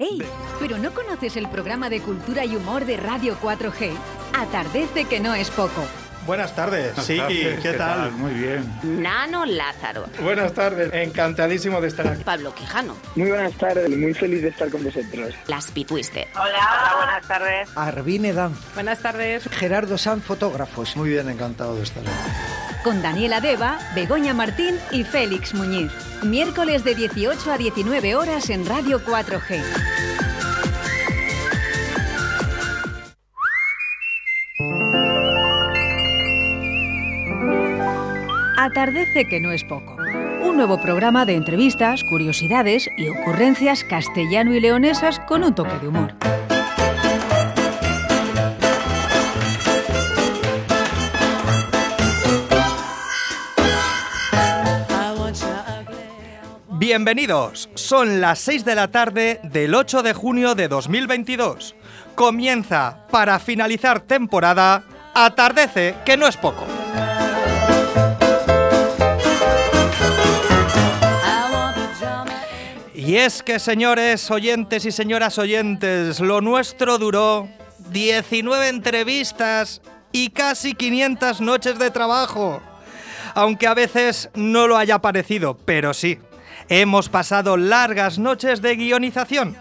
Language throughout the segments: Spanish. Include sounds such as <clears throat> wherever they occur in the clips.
¡Ey! ¿Pero no conoces el programa de cultura y humor de Radio 4G? Atardece que no es poco. Buenas tardes. Buenas sí, tardes, ¿qué, tal? Muy bien. Nano Lázaro. Buenas tardes. Encantadísimo de estar aquí. Pablo Quijano. Muy buenas tardes, muy feliz de estar con vosotros. Las Pitwister. Hola, hola, buenas tardes. Arvine Dan. Buenas tardes. Gerardo San, fotógrafos. Muy bien, encantado de estar aquí. Con Daniela Deva, Begoña Martín y Félix Muñiz. Miércoles de 18 a 19 horas en Radio 4G. Atardece que no es poco. Un nuevo programa de entrevistas, curiosidades y ocurrencias castellano y leonesas con un toque de humor. Bienvenidos. Son las 6 de la tarde del 8 de junio de 2022. Comienza, para finalizar temporada, Atardece, que no es poco. Y es que, señores oyentes y señoras oyentes, lo nuestro duró 19 entrevistas y casi 500 noches de trabajo. Aunque a veces no lo haya parecido, pero sí, hemos pasado largas noches de guionización.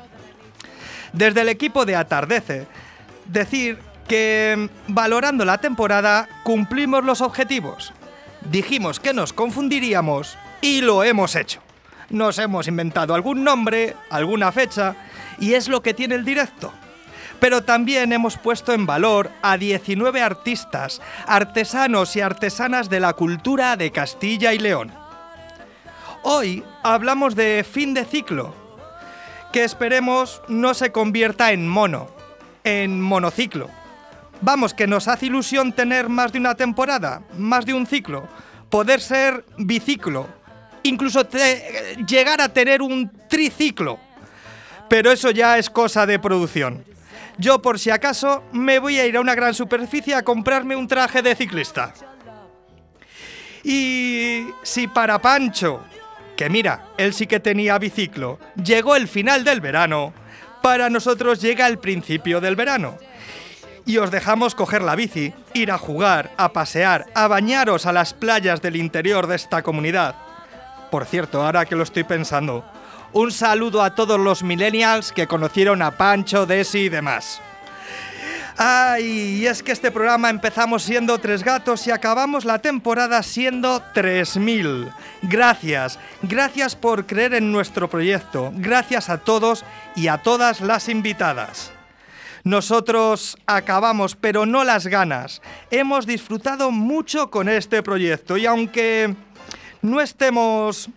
Desde el equipo de Atardece, decir que valorando la temporada cumplimos los objetivos. Dijimos que nos confundiríamos y lo hemos hecho. Nos hemos inventado algún nombre, alguna fecha, y es lo que tiene el directo. Pero también hemos puesto en valor a 19 artistas, artesanos y artesanas de la cultura de Castilla y León. Hoy hablamos de fin de ciclo, que esperemos no se convierta en mono, en monociclo. Vamos, que nos hace ilusión tener más de una temporada, más de un ciclo, poder ser biciclo, incluso llegar a tener un triciclo. Pero eso ya es cosa de producción. Yo, por si acaso, me voy a ir a una gran superficie a comprarme un traje de ciclista. Y si para Pancho, que mira, él sí que tenía biciclo, llegó el final del verano, para nosotros llega el principio del verano. Y os dejamos coger la bici, ir a jugar, a pasear, a bañaros a las playas del interior de esta comunidad. Por cierto, ahora que lo estoy pensando, un saludo a todos los millennials que conocieron a Pancho, Desi y demás. Ay, y es que este programa empezamos siendo tres gatos y acabamos la temporada siendo 3000. Gracias, gracias por creer en nuestro proyecto. Gracias a todos y a todas las invitadas. Nosotros acabamos, pero no las ganas. Hemos disfrutado mucho con este proyecto y aunque no estemos...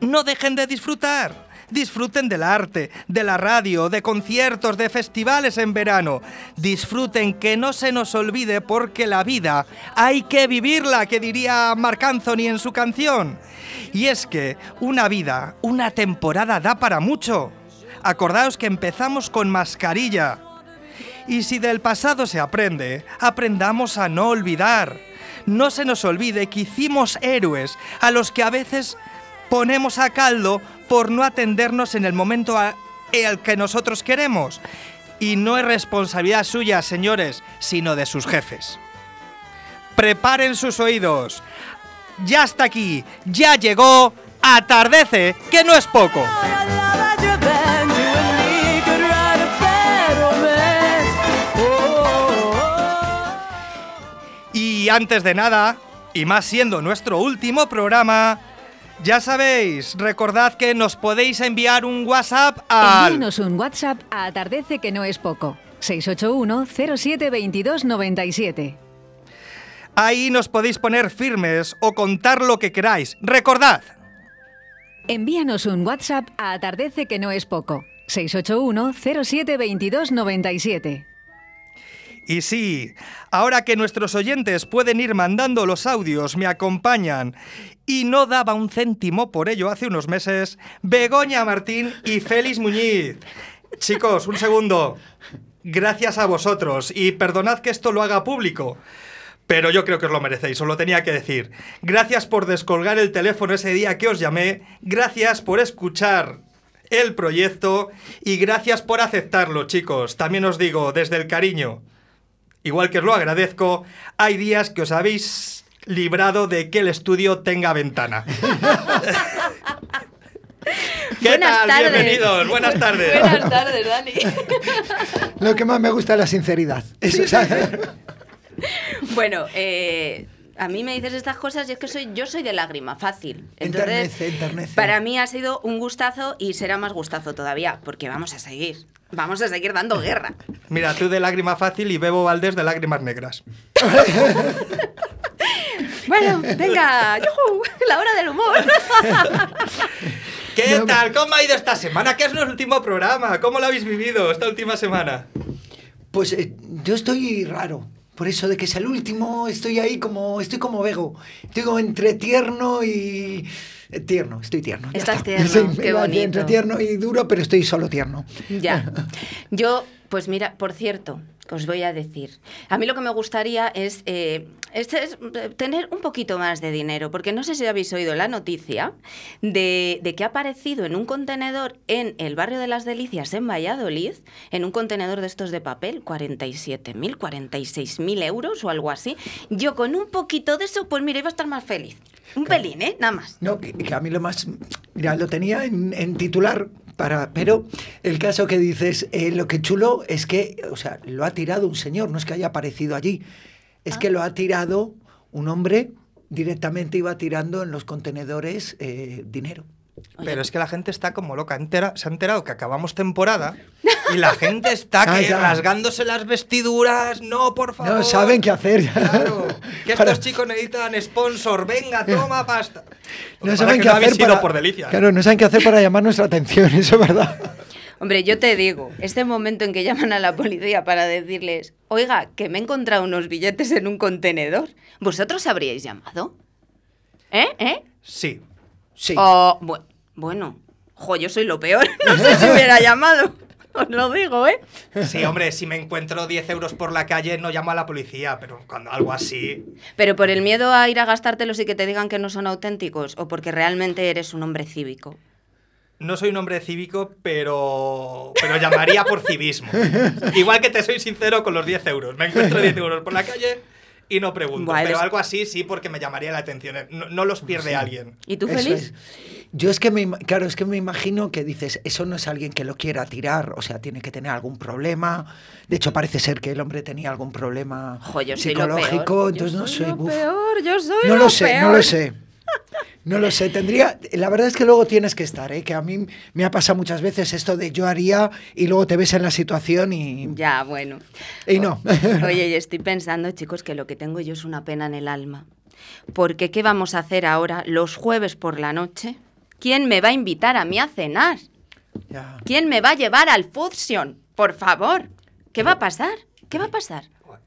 No dejen de disfrutar. Disfruten del arte, de la radio, de conciertos, de festivales en verano. Disfruten que no se nos olvide porque la vida hay que vivirla, que diría Marc Anthony en su canción. Y es que una vida, una temporada da para mucho. Acordaos que empezamos con mascarilla. Y si del pasado se aprende, aprendamos a no olvidar. No se nos olvide que hicimos héroes a los que a veces ponemos a caldo por no atendernos en el momento al que nosotros queremos. Y no es responsabilidad suya, señores, sino de sus jefes. Preparen sus oídos. Ya está aquí, ya llegó, atardece, que no es poco. Y antes de nada, y más siendo nuestro último programa, ya sabéis, recordad que nos podéis enviar un WhatsApp al... Envíanos un WhatsApp a Atardece que no es poco. 681 07 22 97. Ahí nos podéis poner firmes o contar lo que queráis. Recordad, Envíanos un WhatsApp a Atardece que no es poco. 681 07 22 97. Y sí, ahora que nuestros oyentes pueden ir mandando los audios, me acompañan. Y no daba un céntimo por ello hace unos meses, Begoña Martín y Félix Muñiz. Chicos, un segundo. Gracias a vosotros y perdonad que esto lo haga público. Pero yo creo que os lo merecéis, os lo tenía que decir. Gracias por descolgar el teléfono ese día que os llamé. Gracias por escuchar el proyecto y gracias por aceptarlo, chicos. También os digo, desde el cariño, igual que os lo agradezco, hay días que os habéis librado de que el estudio tenga ventana. <laughs> ¿Qué Buenas tal? tardes. Bienvenidos, buenas tardes. Buenas tardes, Dani. <laughs> Lo que más me gusta es la sinceridad. Eso, ¿sabes? <laughs> bueno, eh, a mí me dices estas cosas y es que soy, yo soy de lágrima, fácil. Entonces, Enternece, enternece. para mí ha sido un gustazo y será más gustazo todavía, porque vamos a seguir. Vamos a seguir dando guerra. <laughs> Mira, tú de lágrima fácil y Bebo Valdés de lágrimas negras. <laughs> Bueno, venga, ¡yujú! la hora del humor. <laughs> ¿Qué No, tal? ¿Cómo ha ido esta semana? ¿Qué es el último programa? ¿Cómo lo habéis vivido esta última semana? Pues eh, yo estoy raro. Por eso de que es el último, estoy ahí como, estoy como Vego. Estoy como entre tierno y... eh, Tierno, estoy tierno. Estás está. tierno, <laughs> qué bonito. Entre tierno y duro, pero estoy solo tierno. Ya. <laughs> Yo, pues mira, por cierto, os voy a decir. A mí lo que me gustaría es, eh, es- es, eh, tener un poquito más de dinero, porque no sé si habéis oído la noticia de, de que ha aparecido en un contenedor en el barrio de las Delicias, en Valladolid, en un contenedor de estos de papel, 47.000, 46.000 euros o algo así. Yo con un poquito de eso, pues mira, iba a estar más feliz. Un pelín, ¿eh? Nada más. No, que, que a mí lo más... Mira, lo tenía en, en titular, para, pero el caso que dices, eh, lo que chulo es que, o sea, lo ha tirado un señor, no es que haya aparecido allí, es Ah. que lo ha tirado un hombre, directamente iba tirando en los contenedores eh, dinero. Oye, Pero es que la gente está como loca. Entera, se ha enterado que acabamos temporada y la gente está <laughs> Ah, que ya. rasgándose las vestiduras. No, por favor. No saben qué hacer. Claro. Que Para- estos chicos necesitan sponsor. Venga, toma pasta. No saben qué no hacer para... por delicias. Claro, no saben qué hacer para llamar nuestra atención, <laughs> eso es verdad. Hombre, yo te digo, este momento en que llaman a la policía para decirles, oiga, que me he encontrado unos billetes en un contenedor, ¿vosotros habríais llamado? ¿Eh? ¿Eh? Sí. Sí. O, bu- bueno, jo, yo soy lo peor, <laughs> no sé si hubiera llamado, os lo digo, ¿eh? Sí, hombre, si me encuentro 10 euros por la calle no llamo a la policía, pero cuando algo así... Pero por el miedo a ir a gastártelos y que te digan que no son auténticos, o porque realmente eres un hombre cívico. No soy un hombre cívico, pero, pero llamaría por civismo. Igual que te soy sincero con los 10 euros. Me encuentro 10 euros por la calle y no pregunto. Buah, pero eres- algo así sí, porque me llamaría la atención. No, no los pierde alguien. ¿Y tú feliz? es. Yo es que me, claro, es que me imagino que dices, eso no es alguien que lo quiera tirar, o sea, tiene que tener algún problema. De hecho, parece ser que el hombre tenía algún problema Jo, yo soy lo psicológico, peor. entonces Yo no soy sé. lo peor, yo soy No lo lo sé, no lo sé. No lo sé, tendría. La verdad es que luego tienes que estar, ¿eh? que a mí me ha pasado muchas veces esto de yo haría y luego te ves en la situación y. Ya, bueno. Y no. <laughs> Oye, y estoy pensando, chicos, que lo que tengo yo es una pena en el alma. Porque, ¿qué vamos a hacer ahora los jueves por la noche? ¿Quién me va a invitar a mí a cenar? ¿Quién me va a llevar al Fusion? Por favor. ¿Qué va a pasar? ¿Qué va a pasar?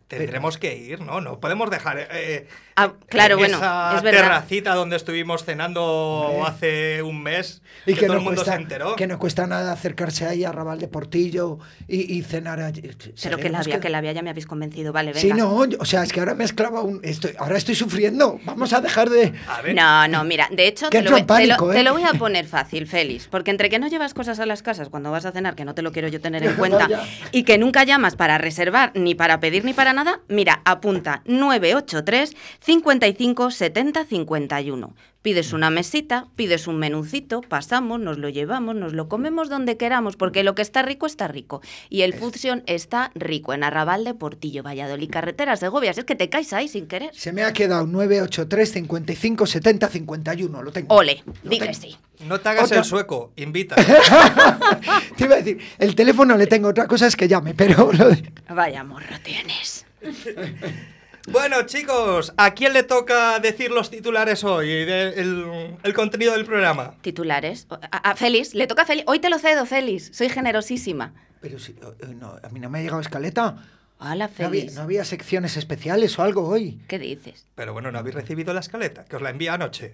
Tendremos que ir, ¿no? No podemos dejar eh, Ah, claro, en bueno, esa es verdad. terracita donde estuvimos cenando hace un mes Y que, que todo no, el mundo cuesta, se enteró. que no cuesta nada acercarse ahí a Raval de Portillo y, y cenar allí. Pero que la había, que la había, ya me habéis convencido. Vale, venga. Sí, no, yo- o sea, es que ahora me esclava un. Estoy, ahora estoy sufriendo. Vamos a dejar de. A ver, No, no, mira, de hecho Que te lo, en te lo- pánico, te ¿eh? lo voy a poner fácil, Félix, porque entre que no llevas cosas a las casas cuando vas a cenar, que no te lo quiero yo tener en <laughs> cuenta, y que nunca llamas para reservar, ni para pedir, ni para nada, mira, apunta 983 55 70 51. Pides una mesita, pides un menucito, pasamos, nos lo llevamos, nos lo comemos donde queramos, porque lo que está rico está rico. Y el Fusion está rico en Arrabal de Portillo, Valladolid, carretera Segovia. Si es que te caes ahí sin querer. Se me ha quedado 983 55 70 51. Lo tengo. Ole, Lo di que tengo. sí. no te hagas Otra- el sueco, invita. <laughs> Te iba a decir, el teléfono le tengo, otra cosa es que llame, pero lo de- Vaya morro tienes. <laughs> bueno, chicos, ¿a quién le toca decir los titulares hoy? de- el, el contenido del programa. Titulares. A, a Félix, le toca a Félix. Hoy te lo cedo, Félix. Soy generosísima. Pero si, eh, no, a mí no me ha llegado escaleta. Hola, No había, Félix. no había secciones especiales o algo hoy. ¿Qué dices? Pero bueno, ¿no habéis recibido la escaleta? Que os la envía anoche.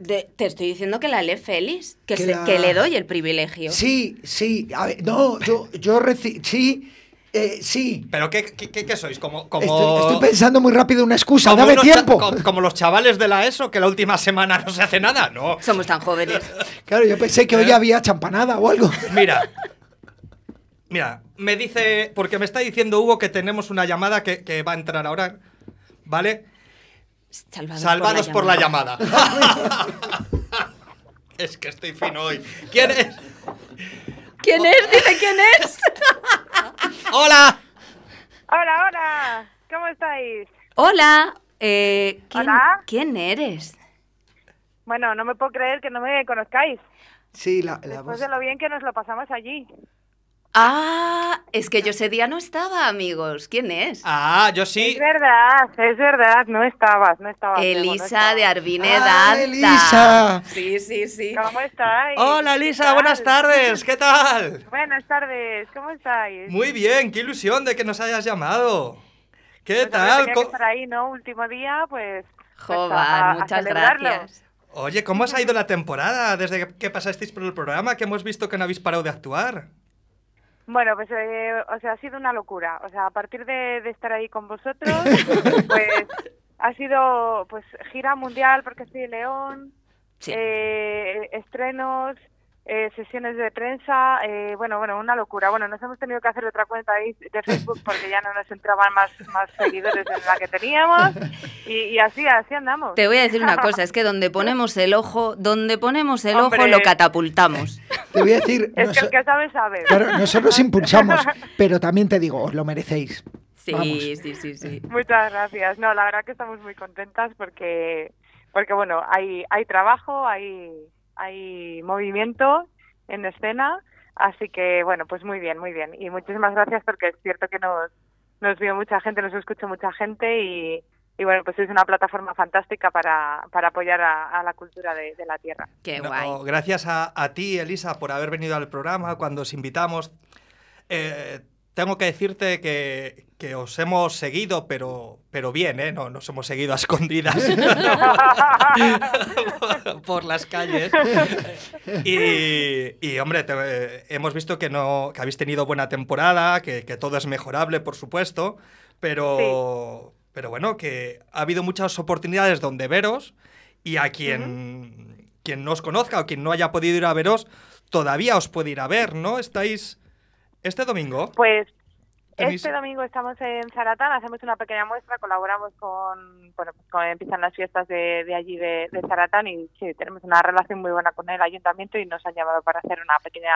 De- te estoy diciendo que la lee Félix. Que, Que se- la- que le doy el privilegio. Sí, sí. A ver, no, yo, yo reci- sí, Eh, sí. ¿Pero qué, qué, qué- qué sois? Como, como, Estoy, estoy pensando muy rápido una excusa. como Dame tiempo. co- como los chavales de la ESO, que la última semana no se hace nada. No. Somos tan jóvenes. Claro, yo pensé que hoy ¿Eh? había champanada o algo. Mira. Mira, me dice. Porque me está diciendo Hugo que tenemos una llamada que, que va a entrar ahora. ¿Vale? Salvados, Salvados por la llamada. <laughs> es que estoy fino hoy. ¿Quién es? ¿Quién es? Dime quién es. <laughs> ¡Hola! Hola, hola. ¿Cómo estáis? Hola. eh, ¿quién, Hola. ¿Quién eres? Bueno, no me puedo creer que no me conozcáis. Sí, la, la Después voz. de lo bien que nos lo pasamos allí. Ah, es que yo ese día no estaba, amigos. ¿Quién es? Ah, yo sí. Es verdad, es verdad. No estabas, no estabas. No Elisa de Arbine ¡Ah. Elisa! Sí, sí, sí. ¿Cómo estáis? Hola, ¿Qué Elisa, buenas tardes. ¿Qué tal? Buenas tardes, ¿cómo estáis? Muy bien, qué ilusión de que nos hayas llamado. ¿Qué Pues, tal? tenía que estar ahí, ¿no? Último día, pues... pues, a muchas gracias. Oye, ¿cómo os ha ido la temporada desde que- que pasasteis por el programa? Que hemos visto que no habéis parado de actuar. Bueno, pues eh, o sea, ha sido una locura. O sea, a partir de, de estar ahí con vosotros, <laughs> pues ha sido pues gira mundial porque estoy de León, Sí. eh, estrenos, eh, sesiones de prensa, eh, bueno, bueno, una locura. Bueno, nos hemos tenido que hacer otra cuenta ahí de Facebook porque ya no nos entraban más, más seguidores de la que teníamos y, y así, así andamos. Te voy a decir una cosa, es que donde ponemos el ojo, donde ponemos el ojo lo catapultamos. Te voy a decir. <laughs> Es que el que sabe, sabe. claro, nosotros impulsamos, <laughs> pero también te digo, os lo merecéis. Sí, Vamos. sí, sí, sí. Muchas gracias. No, la verdad que estamos muy contentas porque, porque bueno, hay, hay trabajo, hay, hay movimiento en escena, así que bueno, pues muy bien, muy bien. Y muchísimas gracias porque es cierto que nos, nos vio mucha gente, nos escuchó mucha gente y, y bueno, pues es una plataforma fantástica para, para apoyar a, a la cultura de, de la tierra. Qué No, guay. gracias a, a ti, Elisa, por haber venido al programa cuando os invitamos. Eh, tengo que decirte que, que os hemos seguido, pero, pero bien, ¿eh? No nos hemos seguido a escondidas <laughs> por las calles. Y, y, hombre, te- hemos visto que, no, que habéis tenido buena temporada, que, que todo es mejorable, por supuesto, pero, pero bueno, que ha habido muchas oportunidades donde veros y a quien, quien no os conozca o quien no haya podido ir a veros, todavía os puede ir a ver, ¿no? Estáis este domingo. Pues Tenéis- este domingo estamos en Zaratán, hacemos una pequeña muestra, colaboramos con, bueno, pues con- empiezan las fiestas de, de allí de, de Zaratán y sí, tenemos una relación muy buena con el ayuntamiento y nos han llamado para hacer una pequeña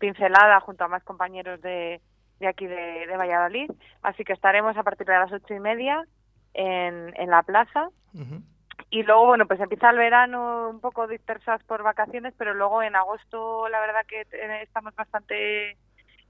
pincelada junto a más compañeros de, de aquí de, de Valladolid. Así que estaremos a partir de las ocho y media en, en la plaza y luego, bueno, pues empieza el verano un poco dispersas por vacaciones, pero luego en agosto la verdad que estamos bastante...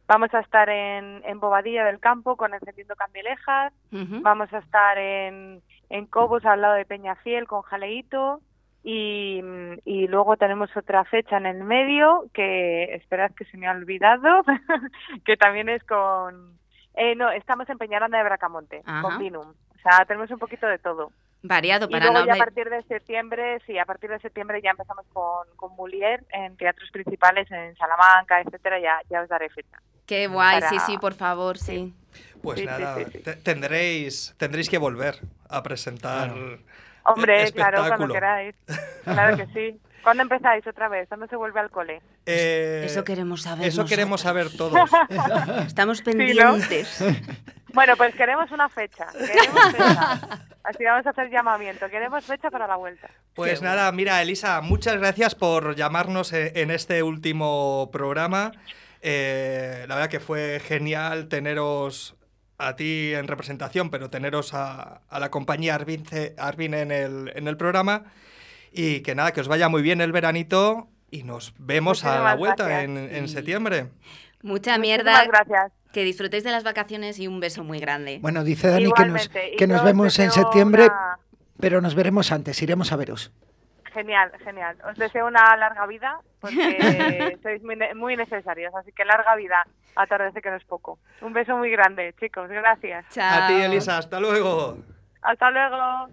Vamos a estar en, en Bobadilla del Campo con Encendiendo Candilejas, Ujú. vamos a estar en, en Cobos al lado de Peñafiel con Jaleito y, y luego tenemos otra fecha en el medio que esperad que se me ha olvidado, <laughs> que también es con... Eh, no, estamos en Peñaranda de Bracamonte, con Vinum. O sea, tenemos un poquito de todo. Variado Y para luego no ya a partir de septiembre, sí, a partir de septiembre ya empezamos con, con Mulier en teatros principales en Salamanca, etcétera, ya, ya os daré fecha. Qué guay, sí, para- sí, por favor, sí. Pues Sí, nada, sí, sí. te- tendréis, tendréis que volver a presentar. Hombre, claro, cuando espectáculo. queráis. Claro que sí. <laughs> ¿Cuándo empezáis otra vez? ¿Cuándo se vuelve al cole? Eh, Eso queremos saber Eso queremos nosotros. saber <laughs> todos. Estamos ¿no? pendientes. Bueno, pues queremos una fecha. Queremos fecha. Así vamos a hacer llamamiento. Queremos fecha para la vuelta. Pues Qué nada, mira, Elisa, muchas gracias por llamarnos e- en este último programa. Eh, la verdad que fue genial teneros a ti en representación, pero teneros a, a la compañía Arvin, Arvin en, el, en el programa. Y que nada, que os vaya muy bien el veranito y nos vemos a la Muchísimas vuelta en, en septiembre. Mucha Muchísimas mierda. gracias. Que disfrutéis de las vacaciones y un beso muy grande. Bueno, dice Dani que nos, que nos vemos en septiembre, una- pero nos veremos antes, iremos a veros. Genial, genial. Os deseo una larga vida porque <laughs> sois muy, muy necesarios. Así que larga vida. Atardece que no es poco. Un beso muy grande, chicos. Gracias. Chao. A ti, Elisa, hasta luego. Hasta luego.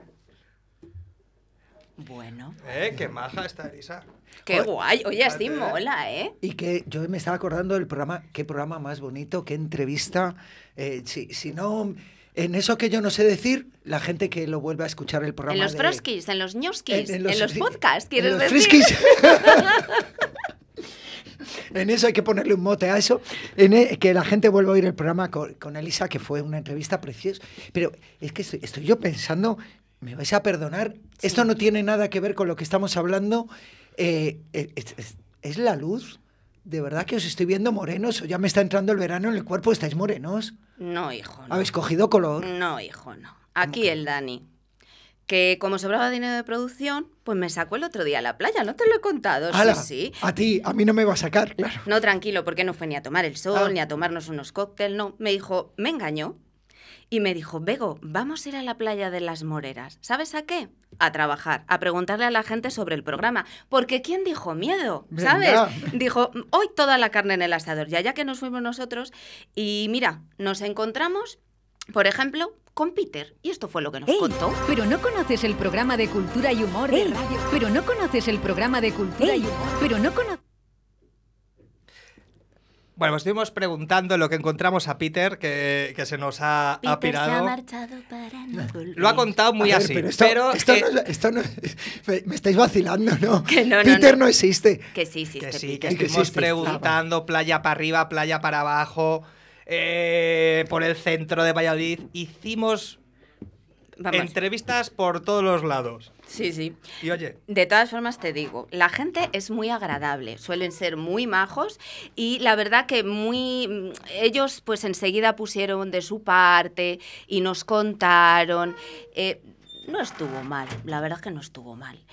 Bueno, ¿Eh? Qué maja está Elisa. qué Joder, guay. Oye, así mola, ¿eh? Y que yo me estaba acordando del programa, qué programa más bonito, qué entrevista. Eh, si, si no, en eso que yo no sé decir, la gente que lo vuelve a escuchar el programa. En los de- froskis, en los ñoskis, en, los, sí, podcasts, en ¿quieres los decir? friskis. <laughs> En eso hay que ponerle un mote a eso. En e- que la gente vuelva a oír el programa con, con Elisa, que fue una entrevista preciosa. Pero es que estoy, estoy yo pensando, me vais a perdonar, esto no tiene nada que ver con lo que estamos hablando. eh, eh, es, es- es la luz. De verdad que os estoy viendo morenos, o ya me está entrando el verano en el cuerpo, estáis morenos. No, hijo, no. Habéis cogido color. No, hijo, no. Aquí el Dani. Que como sobraba dinero de producción, pues me sacó el otro día a la playa. No te lo he contado, sí, sí. A ti, a mí no me va a sacar, claro. No, tranquilo, porque no fue ni a tomar el sol, Ah. ni a tomarnos unos cócteles, no. Me dijo, me engañó. Y me dijo, Bego, vamos a ir a la playa de las Moreras. ¿Sabes a qué? A trabajar, a preguntarle a la gente sobre el programa. Porque ¿quién dijo miedo? ¿Sabes? Venga. Dijo, hoy toda la carne en el asador. Ya, ya que nos fuimos nosotros. Y mira, nos encontramos, por ejemplo, con Peter. Y esto fue lo que nos ¡Ey! contó. Pero no conoces el programa de cultura y humor de radio. Pero no conoces el programa de cultura y humor. Pero no conoces. Bueno, pues estuvimos preguntando lo que encontramos a Peter, que, que se nos ha, ha pirado. marchado para no volver. Lo ha contado muy ver, así. pero esto, esto no, es- esto no me, estáis vacilando, ¿no? <laughs> Que no, no, Peter no, no. existe. Que sí, sí, que sí, Peter. que que estuvimos existe. preguntando playa para arriba, playa para abajo, eh, por el centro de Valladolid. Hicimos Vamos. entrevistas por todos los lados. Sí, sí. Y oye, De todas formas te digo, la gente es muy agradable, suelen ser muy majos y la verdad que muy mm, ellos pues enseguida pusieron de su parte y nos contaron. eh, no estuvo mal, la verdad que no estuvo mal.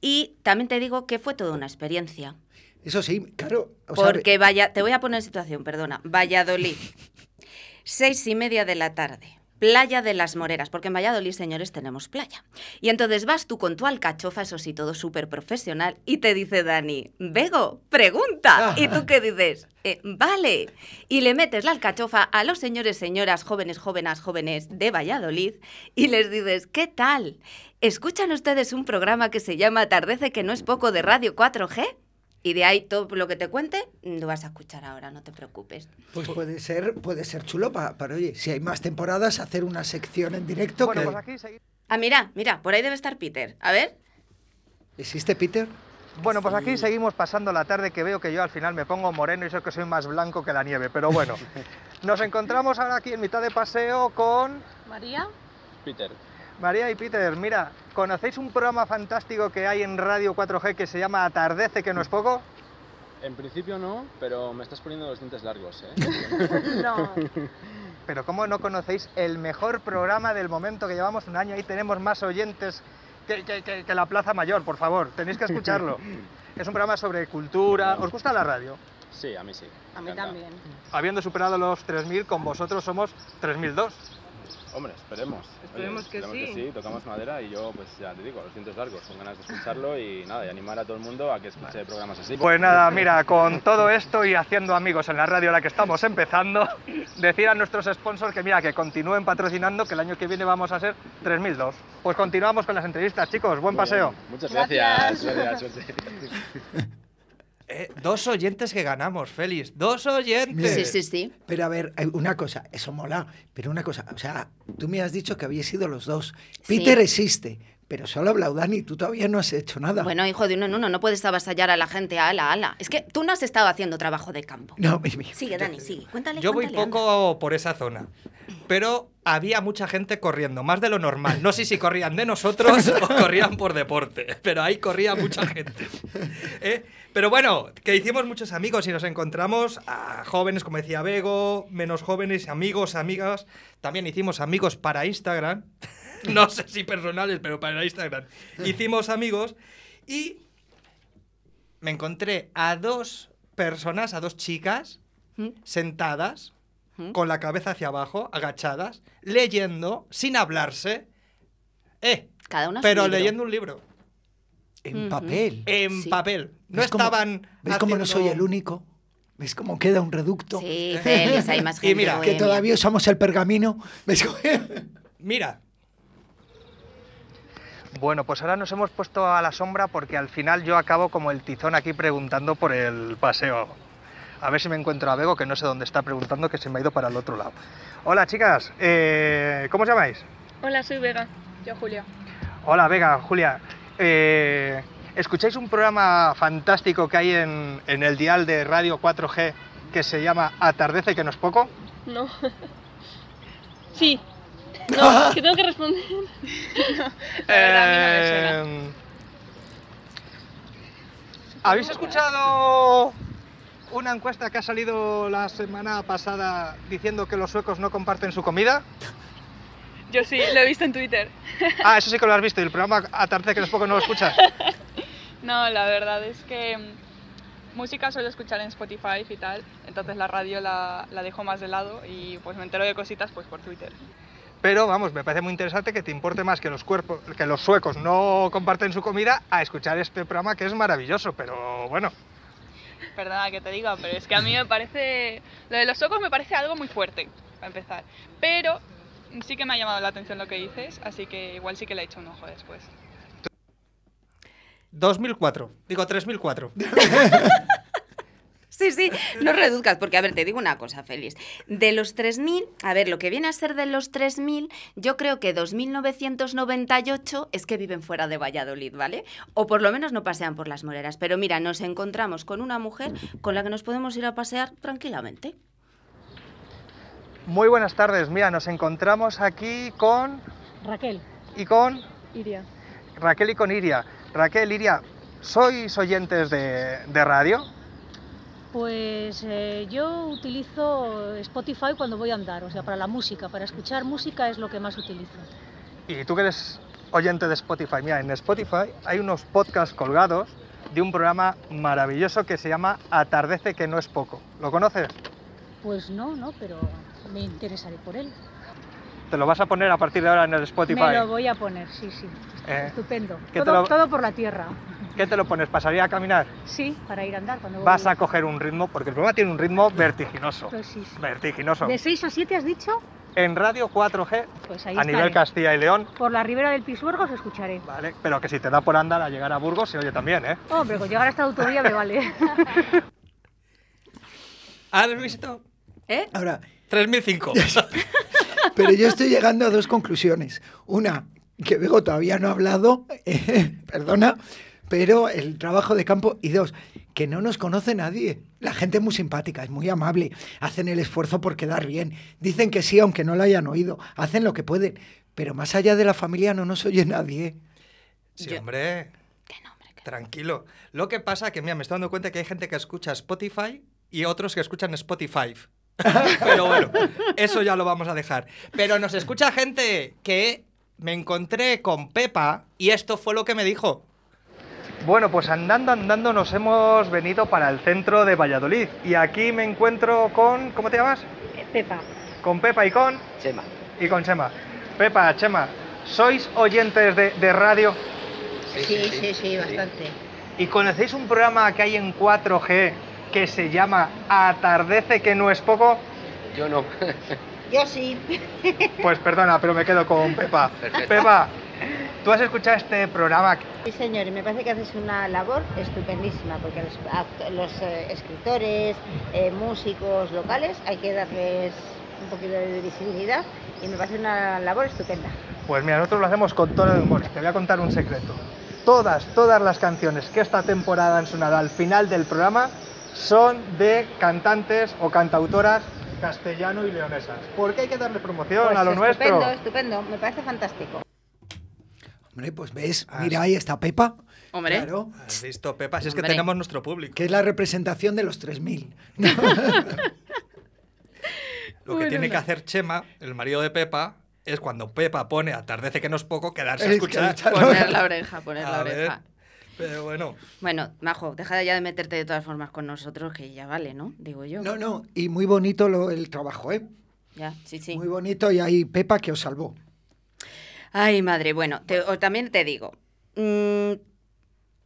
Y también te digo que fue toda una experiencia. Eso sí, claro. o sea, Porque vaya, te voy a poner en situación, perdona. Valladolid, <laughs> seis y media de la tarde. Playa de las Moreras, porque en Valladolid, señores, tenemos playa. Y entonces vas tú con tu alcachofa, eso sí, todo súper profesional, y te dice Dani, Bego, pregunta. ¿Y tú qué dices? "Eh, vale. Y le metes la alcachofa a los señores, señoras, jóvenes, jóvenes, jóvenes de Valladolid, y les dices, ¿qué tal? ¿Escuchan ustedes un programa que se llama Atardece, que no es poco, de Radio 4G? Y de ahí todo lo que te cuente lo vas a escuchar ahora, no te preocupes. Pues puede ser, puede ser chulo para, para, oye, si hay más temporadas, hacer una sección en directo. bueno, que- pues aquí seguimos. Ah, mira, mira, por ahí debe estar Peter. A ver. ¿Existe Peter? Bueno, pues aquí seguimos pasando la tarde que veo que yo al final me pongo moreno y sé que soy más blanco que la nieve, pero bueno. <laughs> Nos encontramos ahora aquí en mitad de paseo con María. Peter. María y Peter. Mira, ¿conocéis un programa fantástico que hay en Radio 4G que se llama Atardece, que no es poco? En principio no, pero me estás poniendo los dientes largos, ¿eh? <laughs> No. Pero ¿cómo no conocéis el mejor programa del momento que llevamos un año? Ahí tenemos más oyentes que, que- que- que la Plaza Mayor, por favor. Tenéis que escucharlo. <laughs> es un programa sobre cultura. ¿Os gusta la radio? Sí, a mí sí. A mí encanta. también. Habiendo superado los 3.000, con vosotros somos 3.002. Hombre, esperemos. Esperemos que esperemos sí. que sí, tocamos madera y yo, pues ya te digo, los dientes largos, con ganas de escucharlo y nada, y animar a todo el mundo a que escuche programas así. Pues nada, mira, con todo esto y haciendo amigos en la radio a la que estamos empezando, <laughs> decir a nuestros sponsors que mira, que continúen patrocinando, que el año que viene vamos a ser 3.002. Pues continuamos con las entrevistas, chicos. Buen Muy paseo. bien, Muchas Gracias. gracias. gracias, suerte. <laughs> Eh, dos oyentes que ganamos, Félix. Dos oyentes. Sí, sí, sí. Pero a ver, hay una cosa, eso mola, pero una cosa, o sea, tú me has dicho que habéis sido los dos. Sí. Peter existe, pero solo ha hablado Dani, tú todavía no has hecho nada. Bueno, hijo de uno en uno, no puedes avasallar a la gente, ala, ala. Es que tú no has estado haciendo trabajo de campo. No, mi- mi- Sigue, Dani, sigue. Cuéntale, Yo voy anda. poco por esa zona, pero había mucha gente corriendo, más de lo normal. No sé si corrían de nosotros o <laughs> corrían por deporte, pero ahí corría mucha gente. ¿Eh? Pero bueno, que hicimos muchos amigos y nos encontramos a jóvenes, como decía Bego, menos jóvenes, amigos, amigas. También hicimos amigos para Instagram. <laughs> No sé si personales, pero para Instagram. Hicimos amigos y me encontré a dos personas, a dos chicas, ¿Mm? sentadas, ¿Mm? con la cabeza hacia abajo, agachadas, leyendo, sin hablarse. Eh, Cada una pero libro. leyendo un libro. en papel. En Sí. papel. No ¿Ves cómo- estaban. ¿Ves cómo no soy el único? ¿Ves cómo queda un reducto? Sí, Félix, hay más <laughs> Y gente. mira, Que todavía usamos el pergamino. ¿Ves cómo- Mira. Bueno, pues ahora nos hemos puesto a la sombra porque al final yo acabo como el tizón aquí preguntando por el paseo. A ver si me encuentro a Bego, que no sé dónde está preguntando, que se me ha ido para el otro lado. Hola chicas, eh, ¿cómo os llamáis? Hola, soy Vega. Yo, Julia. Hola Vega, Julia. Eh, ¿Escucháis un programa fantástico que hay en, en el dial de Radio 4G que se llama Atardece que no es poco? No. <laughs> sí. No, es <laughs> que tengo que responder. <laughs> La verdad, a mí no me suena. Eh, ¿Habéis escuchado una encuesta que ha salido la semana pasada diciendo que los suecos no comparten su comida? Yo sí, lo he visto en Twitter. <laughs> Ah, eso sí que lo has visto y el programa Atardece que no es poco no lo escuchas. No, la verdad es que mm, música suelo escuchar en Spotify y tal, entonces la radio la, la dejo más de lado y pues me entero de cositas pues por Twitter. Pero vamos, me parece muy interesante que te importe más que los, cuerpos, que los suecos no comparten su comida a escuchar este programa que es maravilloso, pero bueno. Perdona que te diga, pero es que a mí me parece... Lo de los socos me parece algo muy fuerte, para empezar. Pero sí que me ha llamado la atención lo que dices, así que igual sí que le he hecho un ojo después. 2004, digo 3004. <laughs> Sí, sí, no reduzcas, porque a ver, te digo una cosa, Félix. De los 3.000, a ver, lo que viene a ser de los 3.000, yo creo que 2.998 es que viven fuera de Valladolid, ¿vale? O por lo menos no pasean por las moreras. Pero mira, nos encontramos con una mujer con la que nos podemos ir a pasear tranquilamente. Muy buenas tardes, mira, nos encontramos aquí con... Raquel, y con Iria. Raquel y con Iria. Raquel, Iria, ¿sois oyentes de, de radio? Pues eh, yo utilizo Spotify cuando voy a andar, o sea, para la música, para escuchar música es lo que más utilizo. Y tú que eres oyente de Spotify, mira, en Spotify hay unos podcasts colgados de un programa maravilloso que se llama Atardece que no es poco. ¿Lo conoces? Pues no, no, pero me interesaré por él. Te lo vas a poner a partir de ahora en el Spotify. Me lo voy a poner, sí, sí. Eh, Estupendo. ¿qué te Todo, lo- todo por la tierra. ¿Qué te lo pones? ¿Para salir a caminar? Sí, para ir a andar cuando voy. Vas a coger un ritmo, porque el programa tiene un ritmo vertiginoso. Pues sí, sí. Vertiginoso. ¿De 6 a 7 has dicho? En Radio 4G, Pues ahí a nivel. Castilla y León, Por la ribera del Pisuerga os escucharé. ¿vale? Pero que si te da por andar a llegar a Burgos, se oye también, ¿eh? Hombre, con llegar a esta autovía me vale. <laughs> ¿Has visto? ¿Eh? Ahora, 3005. <laughs> pero yo estoy llegando a dos conclusiones. Una, que Bego todavía no ha hablado, <laughs> eh, perdona, pero el trabajo de campo. Y dos, que no nos conoce nadie. La gente es muy simpática, es muy amable, hacen el esfuerzo por quedar bien. Dicen que sí, aunque no lo hayan oído, hacen lo que pueden. Pero más allá de la familia no nos oye nadie. Sí, Yo- hombre. Tranquilo. Lo que pasa que, mira, me estoy dando cuenta que hay gente que escucha Spotify y otros que escuchan Spotify. <laughs> Pero bueno, eso ya lo vamos a dejar. Pero nos escucha gente que me encontré con Pepa y esto fue lo que me dijo. Bueno, pues andando, andando nos hemos venido para el centro de Valladolid. Y aquí me encuentro con... ¿Cómo te llamas? Pepa. Con Pepa y con... Chema. Y con Chema. Pepa, Chema, ¿sois oyentes de, de radio? Sí, sí, sí, bastante. ¿Y conocéis un programa que hay en 4G que se llama Atardece que no es poco? Yo no. Yo sí. Pues perdona, pero me quedo con Pepa. Perfecto. Pepa, ¿tú has escuchado este programa? Sí, señor, y me parece que haces una labor estupendísima, porque los, los eh, escritores, eh, músicos locales, hay que darles un poquito de visibilidad y me parece una labor estupenda. Pues mira, nosotros lo hacemos con tono de humor. Te voy a contar un secreto. Todas, todas las canciones que esta temporada han sonado al final del programa son de cantantes o cantautoras castellano y leonesas. Porque hay que darle promoción Pues a lo estupendo, nuestro. estupendo, me parece fantástico. Hombre, pues ves, Ah, mira, ahí está Pepa. Hombre. Claro, ¿Has visto, Pepa? Si es que Hombre. tenemos nuestro público. que es la representación de los 3.000. <laughs> Lo que tiene que hacer Chema, el marido de Pepa, es cuando Pepa pone Atardece que no es poco, quedarse a Es que escuchar. escuchar- Poner la oreja, poner la A ver. oreja. Pero bueno, Bueno, Majo, deja ya de meterte de todas formas con nosotros, que ya vale, ¿no? Digo yo. No, no, y muy bonito lo- el trabajo, ¿eh? Ya, sí, sí. Muy bonito y ahí Pepa que os salvó. Ay, madre, bueno, te- o también te digo. mm,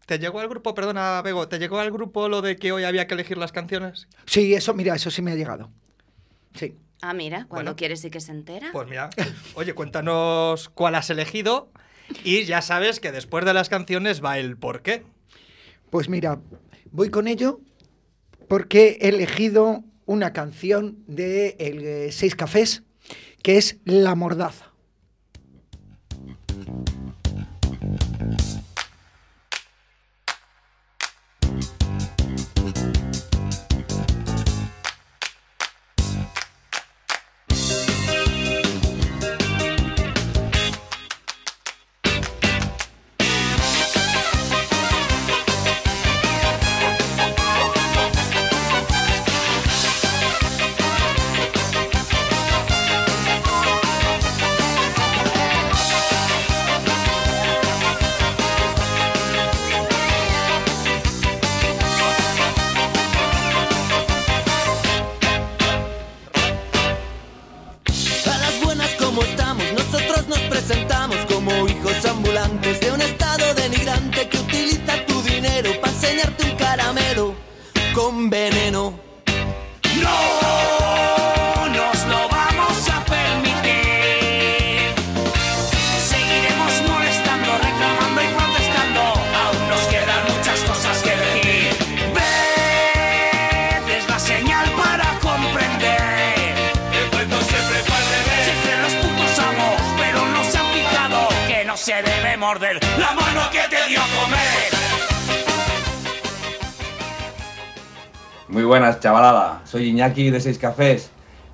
¿te llegó al grupo, perdona, Bego, ¿te llegó al grupo lo de que hoy había que elegir las canciones? Sí, eso, mira, eso sí me ha llegado. Sí. ah, mira, cuando Bueno. quieres sí que se entera. Pues mira, oye, cuéntanos cuál has elegido Y ya sabes que después de las canciones va el por qué. Pues mira, voy con ello porque he elegido una canción de el, eh, Seis Cafés que es La Mordaza. Soy Iñaki de Seis Cafés.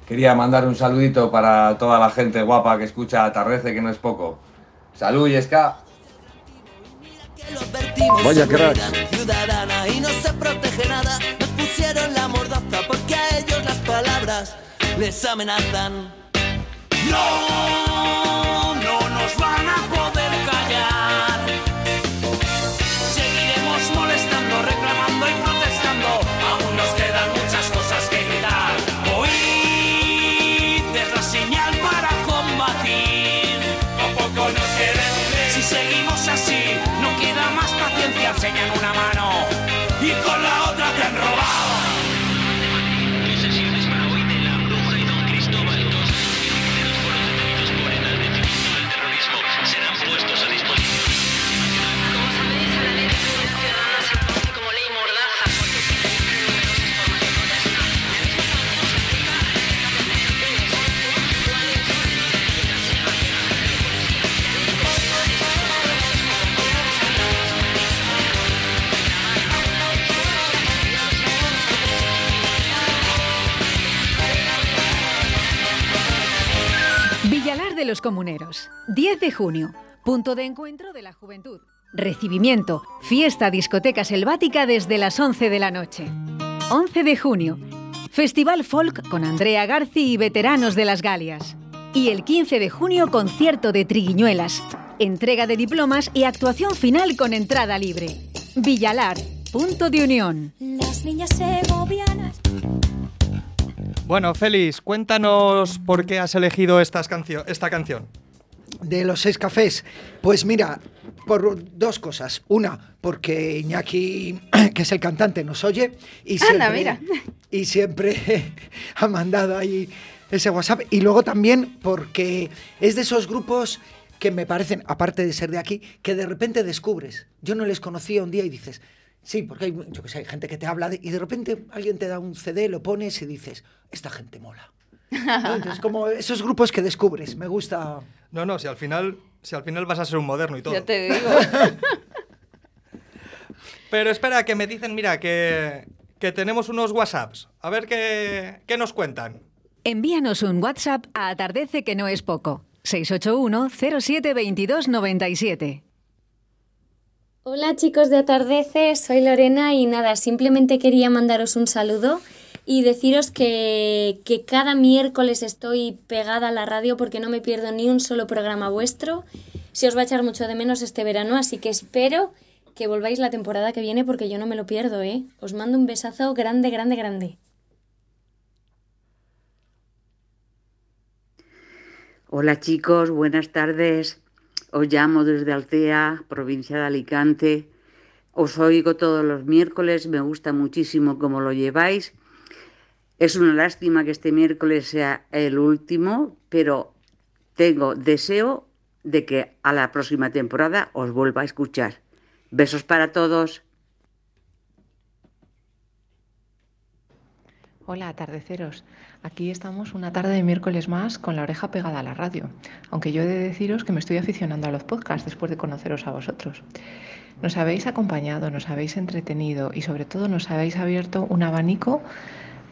Quería mandar un saludito para toda la gente guapa que escucha Atardece, que no es poco. Salud, Yesca. Vaya ciudadana y no se protege nada. Nos pusieron la mordaza porque a ellos las palabras les amenazan. No, Si seguimos así, no queda más paciencia. Enseñan una mano y con la otra te han robado. De los Comuneros, 10 de junio, punto de encuentro de la juventud. Recibimiento, fiesta discoteca selvática desde las 11 de la noche. 11 de junio, Festival Folk con Andrea Garci y veteranos de las Galias. Y el 15 de junio, concierto de Triguiñuelas, entrega de diplomas y actuación final con entrada libre. Villalar, punto de unión. Las niñas segovianas. Bueno, Félix, cuéntanos por qué has elegido estas cancio- esta canción. de los seis cafés? Pues mira, por dos cosas. Una, porque Iñaki, <clears throat> que es el cantante, nos oye y siempre, Anda, mira. <laughs> y siempre <laughs> ha mandado ahí ese WhatsApp. Y luego también porque es de esos grupos que me parecen, aparte de ser de aquí, que de repente descubres. Yo no les conocía un día y dices, sí, porque hay, yo que sé, hay gente que te habla de- y de repente alguien te da un CD, lo pones y dices, esta gente mola. ¿No? Entonces, como esos grupos que descubres, me gusta. No, no, si al final, si al final vas a ser un moderno y todo. Ya te digo. <laughs> Pero espera, que me dicen, mira, que, que tenemos unos WhatsApps. A ver qué, qué nos cuentan. Envíanos un WhatsApp a Atardece que no es poco. 681 07 22 97. Hola chicos de Atardece, soy Lorena y nada, simplemente quería mandaros un saludo y deciros que, que cada miércoles estoy pegada a la radio porque no me pierdo ni un solo programa vuestro. Se os va a echar mucho de menos este verano, así que espero que volváis la temporada que viene porque yo no me lo pierdo, ¿eh? Os mando un besazo grande, grande, grande. Hola chicos, buenas tardes. Os llamo desde Altea, provincia de Alicante. Os oigo todos los miércoles, me gusta muchísimo cómo lo lleváis. Es una lástima que este miércoles sea el último, pero tengo deseo de que a la próxima temporada os vuelva a escuchar. Besos para todos. Hola, atardeceros. Aquí estamos una tarde de miércoles más con la oreja pegada a la radio, aunque yo he de deciros que me estoy aficionando a los podcasts después de conoceros a vosotros. Nos habéis acompañado, nos habéis entretenido y sobre todo nos habéis abierto un abanico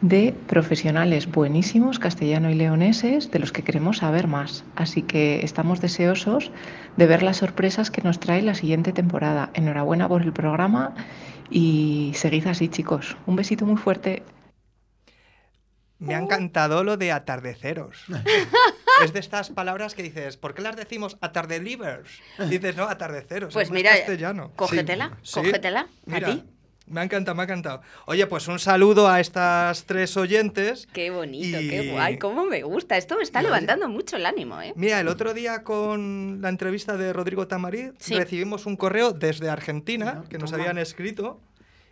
de profesionales buenísimos, castellano y leoneses, de los que queremos saber más. Así que estamos deseosos de ver las sorpresas que nos trae la siguiente temporada. Enhorabuena por el programa y seguid así, chicos. Un besito muy fuerte. Me ha encantado lo de atardeceros. <laughs> es de estas palabras que dices, ¿por qué las decimos atardelivers? Dices, no, atardeceros. Pues mira, castellano. cógetela, Sí. cógetela, a Mira, ti. Me ha encantado, me ha encantado. Oye, pues un saludo a estas tres oyentes. Qué bonito, Y- qué guay, cómo me gusta. Esto me está Y oye- levantando mucho el ánimo, ¿eh? Mira, el otro día con la entrevista de Rodrigo Tamarí Sí. recibimos un correo desde Argentina que nos toma. habían escrito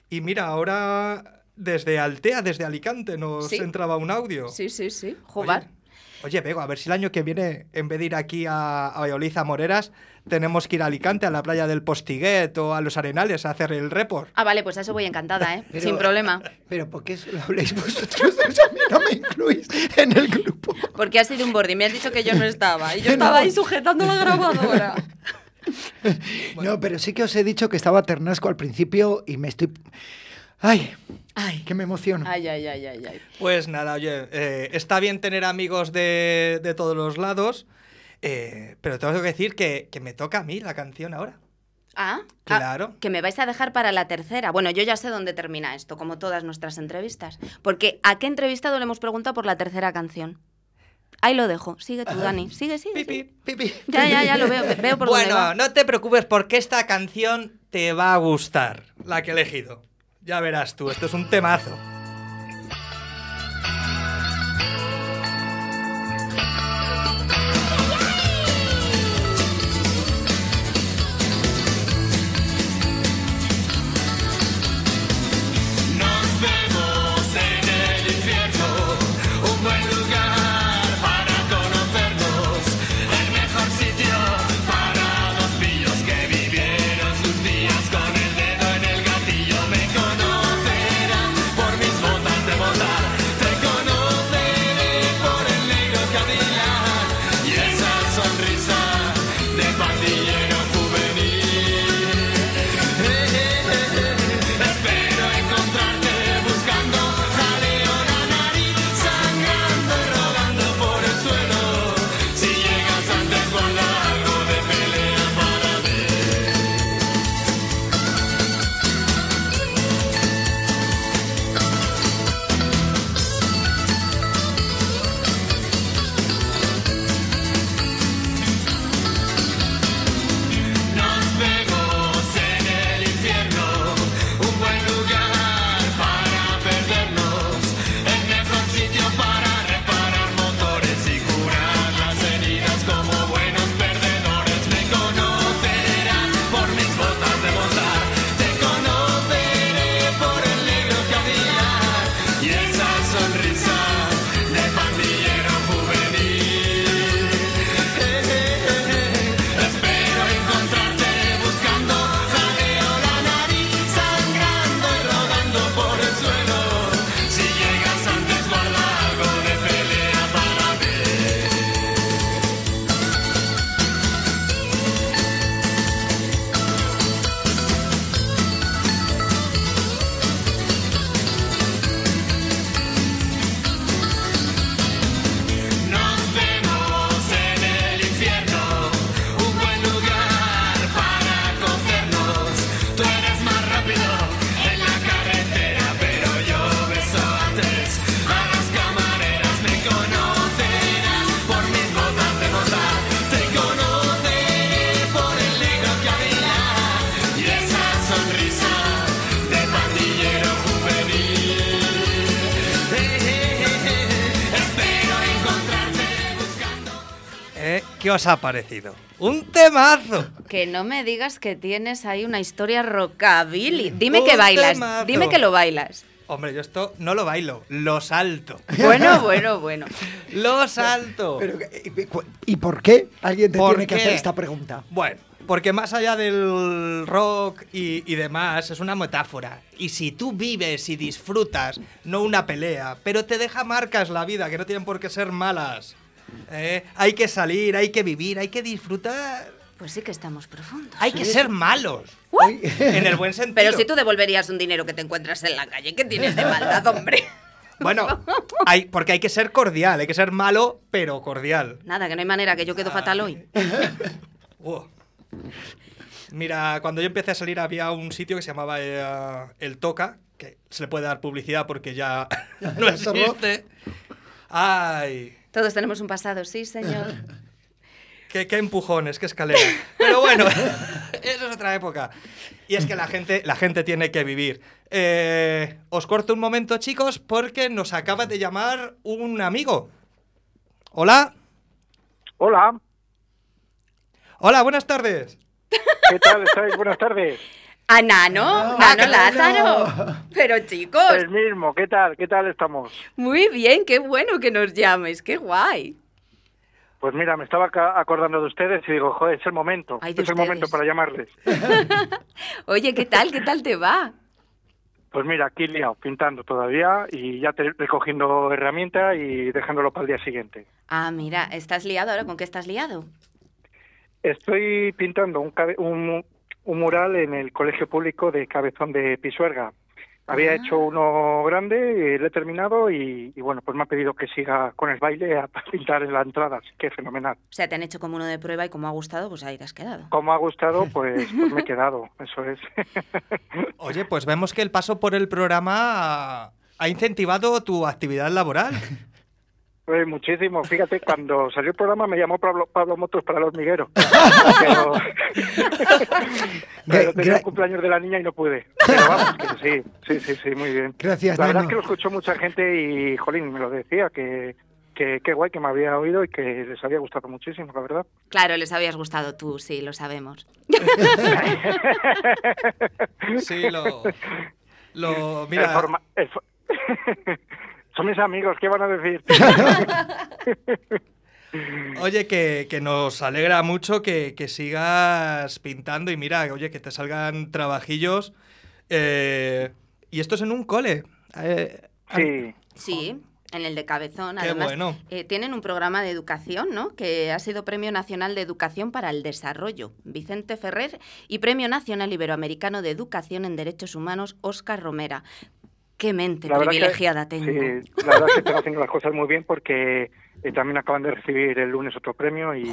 y mira, ahora desde Altea, desde Alicante nos Sí. entraba un audio. Sí, sí, sí. Jugar. Oye, Bego, a ver si el año que viene, en vez de ir aquí a, a Valladolid, a Moreras, tenemos que ir a Alicante, a la playa del Postiguet o a los Arenales a hacer el report. Ah, vale, pues a eso voy encantada, ¿eh? Pero- Sin problema. Pero ¿por qué eso lo habléis vosotros? A mí no me incluís en el grupo. Porque ha sido un borde. Me has dicho que yo no estaba. Y yo <laughs> No. estaba ahí sujetando la grabadora. <laughs> No, pero sí que os he dicho que estaba ternasco al principio y me estoy... ¡Ay! ¡Ay! ¡Que me emociono! Ay, ay, ay, ay, ay. Pues nada, oye, eh, está bien tener amigos de, de todos los lados, eh, pero tengo que decir que, que me toca a mí la canción ahora. Ah, ah, Claro. que me vais a dejar para la tercera. Bueno, yo ya sé dónde termina esto, como todas nuestras entrevistas. Porque ¿a qué entrevistado le hemos preguntado por la tercera canción? Ahí lo dejo. Sigue tú, Dani. <laughs> Sigue, sigue. sigue. Ya, ya, ya lo veo. Veo por <laughs> dónde bueno, va. no te preocupes porque esta canción te va a gustar, la que he elegido. Ya verás tú, esto es un temazo. Os ha parecido? ¡Un temazo! Que no me digas que tienes ahí una historia rockabilly. Dime que bailas, temazo. dime que lo bailas. Hombre, yo esto no lo bailo, lo salto. Bueno, bueno, bueno. <laughs> Lo salto. Pero, ¿y, ¿Y por qué alguien te ¿Por tiene que hacer esta pregunta? Bueno, porque más allá del rock y, y demás, es una metáfora. Y si tú vives y disfrutas, no una pelea, pero te deja marcas la vida, que no tienen por qué ser malas. ¿Eh? Hay que salir, hay que vivir, hay que disfrutar. Pues sí que estamos profundos. Hay que ser malos. <laughs> En el buen sentido. Pero si tú devolverías un dinero que te encuentras en la calle, ¿qué tienes de maldad, hombre? <laughs> Bueno, hay, porque hay que ser cordial, hay que ser malo, pero cordial. Nada, que no hay manera, que yo quedo fatal hoy. <laughs> Uh. Mira, cuando yo empecé a salir había un sitio que se llamaba eh, El Toca, que se le puede dar publicidad porque ya no existe. Ay, Todos tenemos un pasado, sí, señor. <laughs> qué, qué empujones, qué escalera. Pero bueno, <laughs> eso es otra época. Y es que la gente, la gente tiene que vivir. Eh, os corto un momento, chicos, porque nos acaba de llamar un amigo. Hola. Hola. Hola, buenas tardes. ¿Qué tal estáis? Buenas tardes. A Nano, Ah, Nano Lázaro. Pero chicos, El mismo, ¿qué tal? ¿Qué tal estamos? muy bien, qué bueno que nos llames, qué guay. Pues mira, me estaba acordando de ustedes y digo, joder, es el momento. Ay, es el momento para llamarles. <laughs> Oye, ¿qué tal? ¿Qué tal te va? Pues mira, aquí liado, pintando todavía y ya te- recogiendo herramienta y dejándolo para el día siguiente. Ah, mira, ¿estás liado ahora? ¿Con qué estás liado? Estoy pintando un, un, un mural en el Colegio Público de Cabezón de Pisuerga. Había Ah. hecho uno grande, eh, lo he terminado y, y bueno, pues me ha pedido que siga con el baile a <laughs> pintar en la entrada, así que fenomenal. O sea, te han hecho como uno de prueba y como ha gustado, pues ahí te has quedado. Como ha gustado, pues, <laughs> pues me he quedado, eso es. <laughs> Oye, pues vemos que el paso por el programa ha- ha incentivado tu actividad laboral. Pues muchísimo. Fíjate, <laughs> cuando salió el programa me llamó Pablo, Pablo Motos para el hormiguero. <laughs> Pero, <laughs> pero tenía el cumpleaños de la niña y no pude. Pero vamos, que sí, sí, sí, sí, muy bien. Gracias, La verdad es que lo escuchó mucha gente y, jolín, me lo decía, que, que qué guay que me había oído y que les había gustado muchísimo, la verdad. Claro, les habías gustado tú, sí, lo sabemos. Sí, lo. Lo. El Mira. forma- el fo- Son mis amigos, ¿qué van a decir? <laughs> Oye, que, que nos alegra mucho que, que sigas pintando y mira, oye, que te salgan trabajillos. eh, y esto es en un cole. Eh, Sí. Sí, en el de Cabezón. Qué Además, bueno. eh, tienen un programa de educación, ¿no? Que ha sido Premio Nacional de Educación para el Desarrollo, Vicente Ferrer, y Premio Nacional Iberoamericano de Educación en Derechos Humanos, Óscar Romera. Qué mente La verdad que- privilegiada tengo. Sí, la verdad es que están haciendo las cosas muy bien porque eh, también acaban de recibir el lunes otro premio y,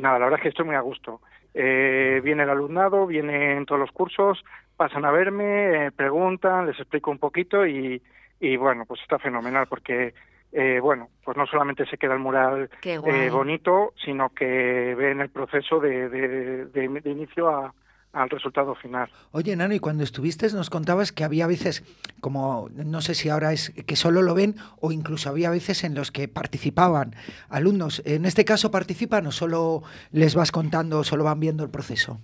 nada, la verdad es que estoy muy a gusto. Eh, viene el alumnado, vienen todos los cursos, pasan a verme, eh, preguntan, les explico un poquito y, y bueno, pues está fenomenal porque, eh, bueno, pues no solamente se queda el mural eh, bonito, sino que ven el proceso de, de- de- de inicio a- al resultado final. Oye, Nano, y cuando estuviste nos contabas que había veces, como no sé si ahora es que solo lo ven, o incluso había veces en los que participaban alumnos. ¿En este caso participan o solo les vas contando o solo van viendo el proceso?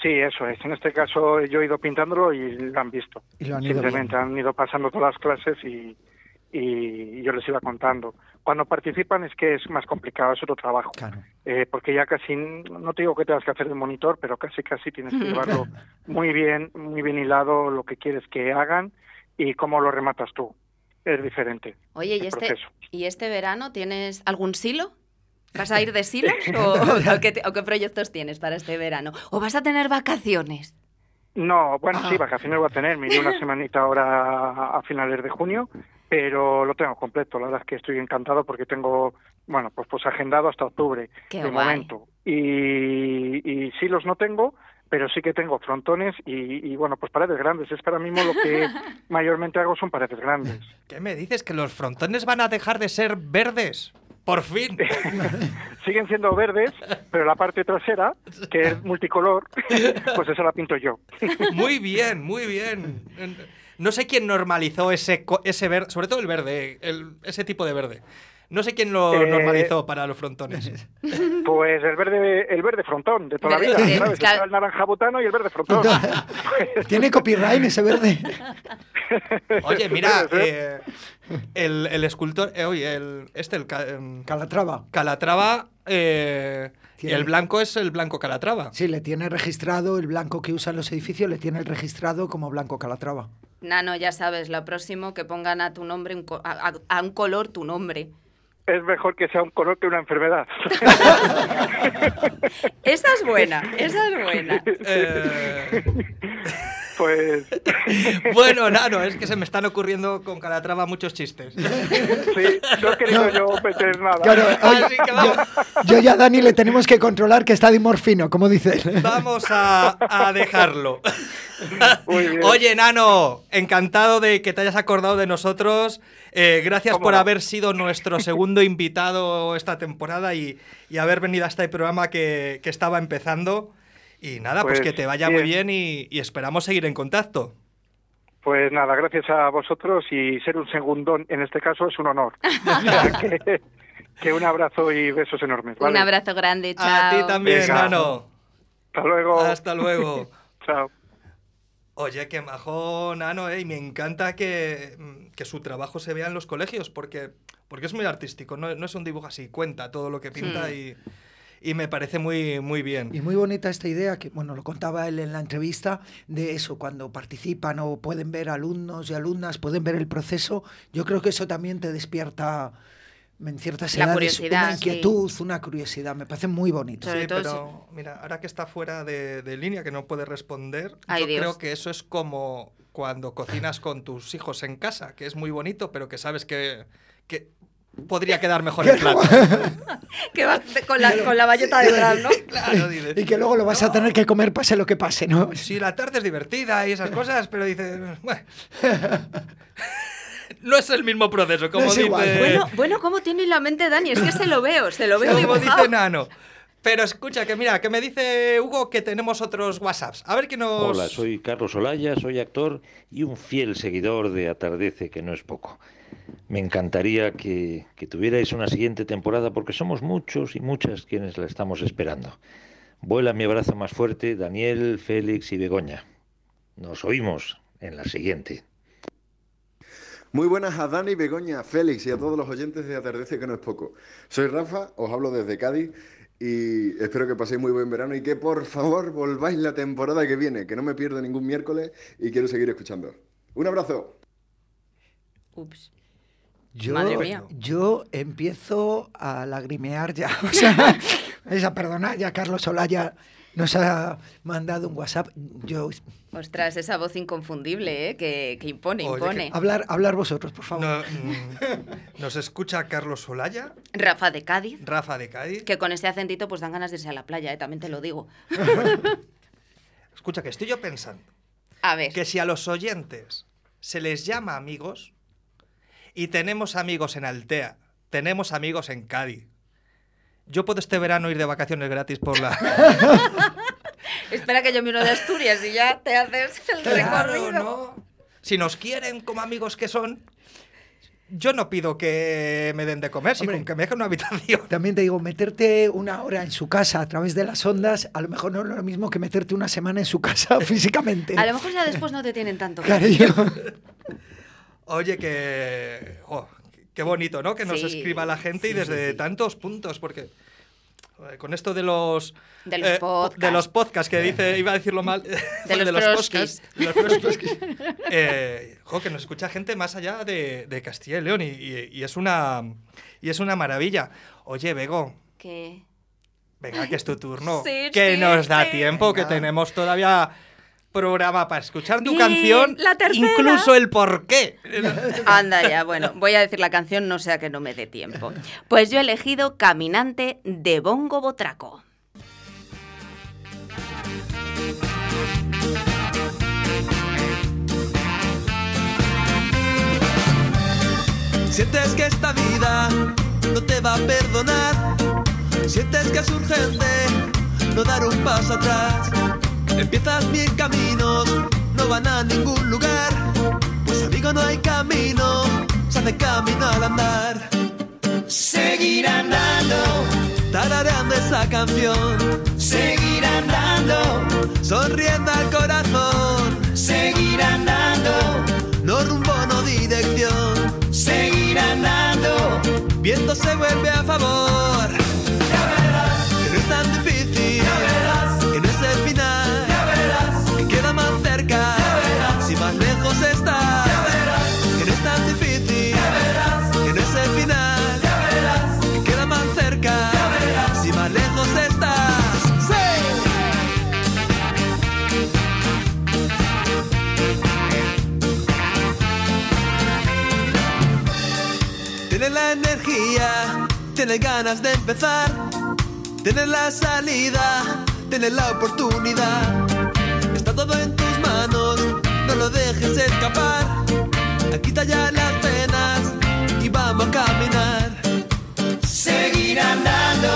Sí, eso es. En este caso yo he ido pintándolo y lo han visto. Y lo han ido Simplemente han ido pasando todas las clases y, y yo les iba contando. Cuando participan es que es más complicado, es otro trabajo. Eh, porque ya casi, no te digo que tengas que hacer de monitor, pero casi casi tienes que <laughs> llevarlo muy bien, muy bien hilado lo que quieres que hagan y cómo lo rematas tú. Es diferente. Oye, ¿y este. ¿y este verano tienes algún silo? ¿Vas a ir de silos <laughs> o, o qué, o qué proyectos tienes para este verano? ¿O vas a tener vacaciones? No, bueno, sí, Ah. vacaciones voy a tener. Me iré una <laughs> semanita ahora a finales de junio, pero lo tengo completo. La verdad es que estoy encantado porque tengo, bueno, pues, pues agendado hasta octubre Qué de guay. momento. Y, y sí los no tengo, pero sí que tengo frontones y, y, bueno, pues paredes grandes. Es que ahora mismo lo que <laughs> mayormente hago son paredes grandes. ¿Qué me dices? ¿Que los frontones van a dejar de ser verdes? ¡Por fin! <laughs> Siguen siendo verdes, pero la parte trasera, que es multicolor, pues esa la pinto yo. Muy bien, muy bien. No sé quién normalizó ese, co- ese verde, sobre todo el verde, el- ese tipo de verde. No sé quién lo Eh, normalizó para los frontones. <laughs> Pues el verde, el verde frontón de toda la vida, ¿sabes? claro. El naranja botano y el verde frontón. <laughs> Tiene copyright ese verde. <laughs> Oye, mira, eh, el, el escultor, eh, oye, el, este, el em, Calatrava. Calatrava, eh, Tiene- el blanco es el blanco Calatrava. Sí, le tiene registrado el blanco que usan los edificios, le tiene registrado como blanco Calatrava. Nano, ya sabes, lo próximo que pongan a tu nombre, un co- a, a- a un color tu nombre. Es mejor que sea un color que una enfermedad. <laughs> Esa es buena, esa es buena. Eh, Pues <laughs> bueno, Nano, es que se me están ocurriendo con Calatrava muchos chistes. sí, no he querido yo meter nada. Claro, oye, Así que vamos, Yo y a Dani le tenemos que controlar que está de morfino, como dice él. vamos a, a dejarlo. Muy bien. Oye, Nano, encantado de que te hayas acordado de nosotros. Eh, gracias ¿Cómo por no? haber sido nuestro segundo invitado esta temporada y, y haber venido a este programa que, que estaba empezando. Y nada, pues, Pues, que te vaya muy bien. y, y esperamos seguir en contacto. Pues nada, gracias a vosotros y ser un segundón en este caso es un honor. <laughs> Que, que un abrazo y besos enormes. ¿vale? Un abrazo grande, chao. A ti también, Venga. Nano. Hasta luego. Hasta luego. <laughs> Chao. Oye, qué majo, Nano, eh, y me encanta que, mm, que su trabajo se vea en los colegios, porque, porque es muy artístico, no, no es un dibujo así, cuenta todo lo que pinta Hmm. y, y me parece muy, muy bien. Y muy bonita esta idea, que bueno, lo contaba él en la entrevista, de eso, cuando participan o pueden ver alumnos y alumnas, pueden ver el proceso, yo creo que eso también te despierta en ciertas La edades curiosidad, una sí. inquietud, una curiosidad, me parece muy bonito. Sobre Sí, todo pero mira, ahora que está fuera de, de línea, que no puede responder, Ay, yo Dios. creo que eso es como cuando cocinas con tus hijos en casa, que es muy bonito, pero que sabes que, que podría quedar mejor el plato. Que <laughs> vas con la, con la bayeta detrás, ¿no? <laughs> Claro, dices, Y que luego lo vas a tener que comer pase lo que pase, ¿no? Sí, la tarde es divertida y esas cosas, pero dices, bueno, <laughs> no es el mismo proceso, como No dice. Bueno, bueno, ¿cómo tiene la mente Dani? Es que se lo veo, se lo veo como dibujado. dice Nano. Pero escucha, que mira, que me dice Hugo que tenemos otros WhatsApps. A ver qué nos... Hola, soy Carlos Olaya, soy actor y un fiel seguidor de Atardece, que no es poco. Me encantaría que, que tuvierais una siguiente temporada porque somos muchos y muchas quienes la estamos esperando. Vuela mi abrazo más fuerte, Daniel, Félix y Begoña. Nos oímos en la siguiente. Muy buenas a Dani, Begoña, Félix y a todos los oyentes de Atardece, que no es poco. Soy Rafa, os hablo desde Cádiz y espero que paséis muy buen verano y que por favor volváis la temporada que viene, que no me pierdo ningún miércoles y quiero seguir escuchando. Un abrazo. Ups. Yo, Madre mía. yo empiezo a lagrimear ya. <laughs> O sea, esa perdona, ya Carlos Olaya nos ha mandado un WhatsApp. Yo Ostras, esa voz inconfundible, ¿eh? Que, que impone, Oye, impone. hablar, hablar vosotros, por favor. No, <laughs> mm, nos escucha Carlos Solaya, Rafa de Cádiz, Rafa de Cádiz. que con ese acentito pues dan ganas de irse a la playa, ¿eh? También te lo digo. <laughs> Escucha, que estoy yo pensando A ver, que si a los oyentes se les llama amigos y tenemos amigos en Altea, tenemos amigos en Cádiz. Yo puedo este verano ir de vacaciones gratis por la... <laughs> espera que yo miro de Asturias y ya te haces el Claro, recorrido. ¿no? Si nos quieren como amigos que son, yo no pido que me den de comer, sino Hombre. que me dejen una habitación. También te digo, meterte una hora en su casa a través de las ondas, a lo mejor no es lo mismo que meterte una semana en su casa <laughs> físicamente. A lo mejor ya después no te tienen tanto. Cariño. <laughs> Oye, que... qué bonito, ¿no? Que nos Sí, escriba la gente y desde sí, sí. tantos puntos, porque con esto de los... De los eh, podcasts. De los podcasts, que dice, iba a decirlo mal. <laughs> De los podcasts. De los proskis. <laughs> eh, jo, que nos escucha gente más allá de, de Castilla y León y, y- y es una, y es una maravilla. Oye, Bego, Que venga, que es tu turno. Sí, que sí, nos da sí. tiempo, que tenemos todavía programa para escuchar tu Bien, canción, la tercera. incluso el porqué. Anda ya, bueno, voy a decir la canción, no sea que no me dé tiempo. Pues yo he elegido Caminante de Bongo Botraco. Sientes que esta vida no te va a perdonar. Sientes que es urgente no dar un paso atrás. Empiezas mil caminos, no van a ningún lugar. Pues amigo, no hay camino, se hace camino al andar. seguir andando, tarareando esa canción, seguir andando, sonriendo al corazón, seguir andando, no rumbo, no dirección, seguir andando, viento se vuelve a favor. Tienes ganas de empezar, tienes la salida, tienes la oportunidad. Está todo en tus manos, no lo dejes escapar. Quita ya las penas y vamos a caminar. Seguir andando,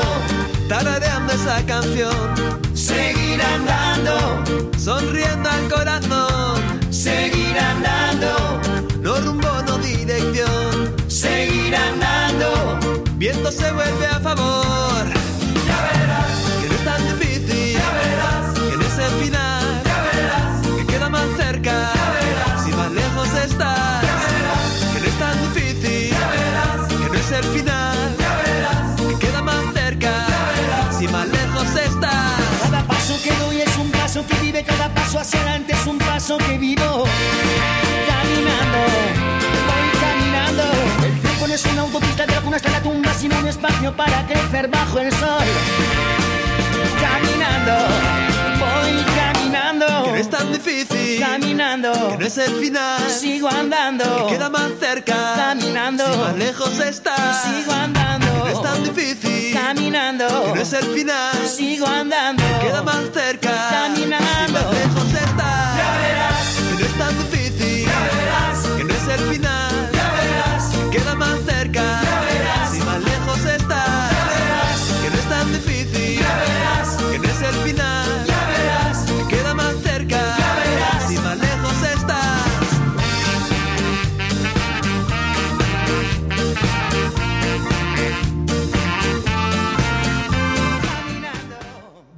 tarareando esa canción. Seguir andando, sonriendo al corazón. Seguir andando, viento se vuelve a favor. Ya verás, que no es tan difícil. Ya verás, que no es el final. Ya verás, que queda más cerca. Ya verás, si más lejos estás. Ya verás, que no es tan difícil. Ya verás, que no es el final. Ya verás, que queda más cerca. Ya verás, si más lejos estás. Cada paso que doy es un paso que vive, cada paso hacia adelante es un paso que vivo. Espacio para crecer bajo el sol. Caminando, voy caminando. Que no es tan difícil. Caminando, Que no es el final. sigo andando. Que queda más cerca. Caminando, Si más lejos estás. sigo andando. Que no es tan difícil. Caminando, Que no es el final. sigo andando. Que queda más cerca. Caminando. Si más lejos estás. Ya verás. Que no es tan difícil. Ya verás. Que no es el final.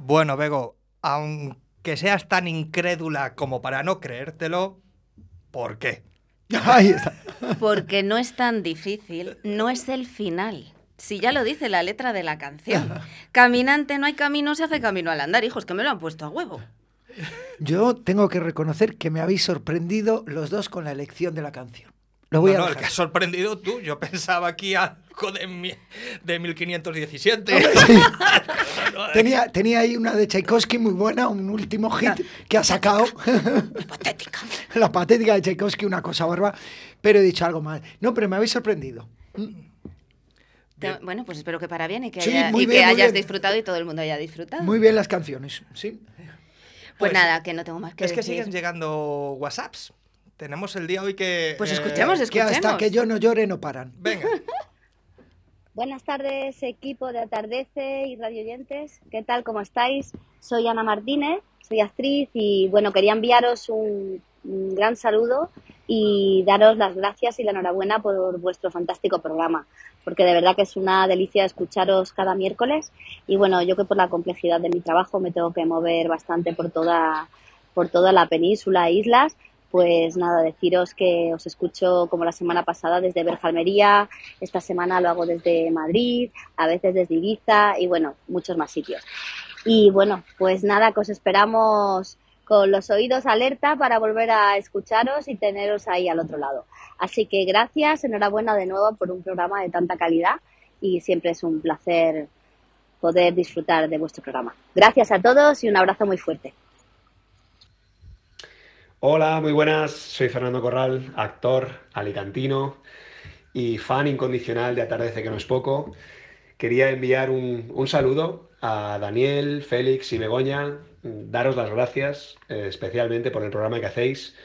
Bueno, Bego, aunque seas tan incrédula como para no creértelo, ¿por qué? <laughs> Ahí está. Porque no es tan difícil, no es el final. Si ya lo dice la letra de la canción. <laughs> Caminante no hay camino, se hace camino al andar, hijos, que me lo han puesto a huevo. Yo tengo que reconocer que me habéis sorprendido los dos con la elección de la canción. Lo voy no, a no, el que has sorprendido tú. Yo pensaba aquí algo de, mi- de 1517. <laughs> Tenía, tenía ahí una de Tchaikovsky muy buena, un último hit que ha sacado. patética. <laughs> La patética de Tchaikovsky, una cosa barba. Pero he dicho algo mal. No, pero me habéis sorprendido. Te- Bueno, pues espero que para bien y que, Sí, haya- muy y que bien, muy hayas bien. disfrutado y todo el mundo haya disfrutado. Muy bien las canciones, sí. Pues, nada, que no tengo más que es que decir. siguen llegando WhatsApps. Tenemos el día hoy que... Pues eh, escuchemos, Que hasta que yo no llore no paran. Venga. <laughs> Buenas tardes, equipo de Atardece y radioyentes. ¿Qué tal? ¿Cómo estáis? Soy Ana Martínez, soy actriz y bueno, quería enviaros un, un gran saludo y daros las gracias y la enhorabuena por vuestro fantástico programa, porque de verdad que es una delicia escucharos cada miércoles y bueno, yo que por la complejidad de mi trabajo me tengo que mover bastante por toda, por toda la península e islas, pues nada, deciros que os escucho como la semana pasada desde Berjalmería, esta semana lo hago desde Madrid, a veces desde Ibiza y bueno, muchos más sitios. Y bueno, pues nada, que os esperamos con los oídos alerta para volver a escucharos y teneros ahí al otro lado. Así que gracias, enhorabuena de nuevo por un programa de tanta calidad y siempre es un placer poder disfrutar de vuestro programa. Gracias a todos y un abrazo muy fuerte. Hola, muy buenas. Soy Fernando Corral, actor alicantino y fan incondicional de Atardece que no es poco. Quería enviar un, saludo a Daniel, Félix y Begoña, daros las gracias eh, especialmente por el programa que hacéis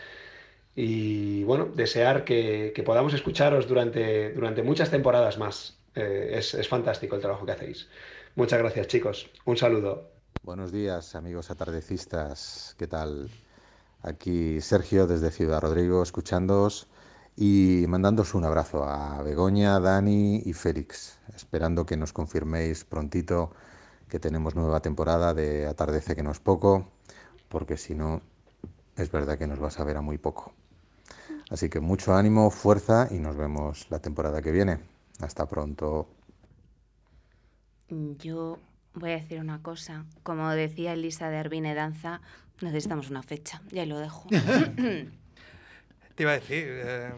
y bueno, desear que, que podamos escucharos durante, durante muchas temporadas más. Eh, es, es fantástico el trabajo que hacéis. Muchas gracias chicos. Un saludo. Buenos días, amigos atardecistas. ¿Qué tal? Aquí Sergio desde Ciudad Rodrigo, escuchándoos y mandándoos un abrazo a Begoña, Dani y Félix, esperando que nos confirméis prontito que tenemos nueva temporada de Atardece que no es poco, porque si no, es verdad que nos vas a ver a muy poco. Así que mucho ánimo, fuerza y nos vemos la temporada que viene. Hasta pronto. Yo voy a decir una cosa. Como decía Elisa de Arvine Danza, necesitamos una fecha. Y ahí lo dejo. <laughs> Te iba a decir, eh,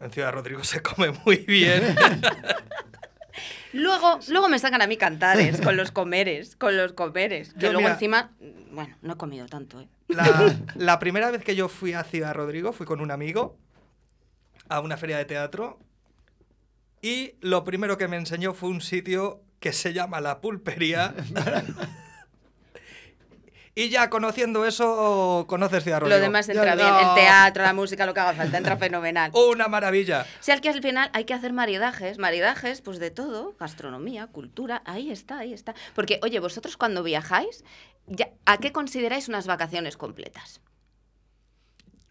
en Ciudad Rodrigo se come muy bien. luego, luego me sacan a mí cantares con los comeres, con los comeres. Que Yo, luego mira- encima, bueno, no he comido tanto, ¿eh? La, <laughs> la primera vez que yo fui a Ciudad Rodrigo fui con un amigo a una feria de teatro y lo primero que me enseñó fue un sitio que se llama La Pulpería. <laughs> y ya conociendo eso, conoces Ciudad Rodrigo. Lo demás entra bien. El teatro, la música, lo que haga falta, entra fenomenal. Una maravilla. Si al que al final hay que hacer maridajes, maridajes, pues de todo, gastronomía, cultura, ahí está, ahí está. Porque, oye, vosotros cuando viajáis, ya, ¿a qué consideráis unas vacaciones completas?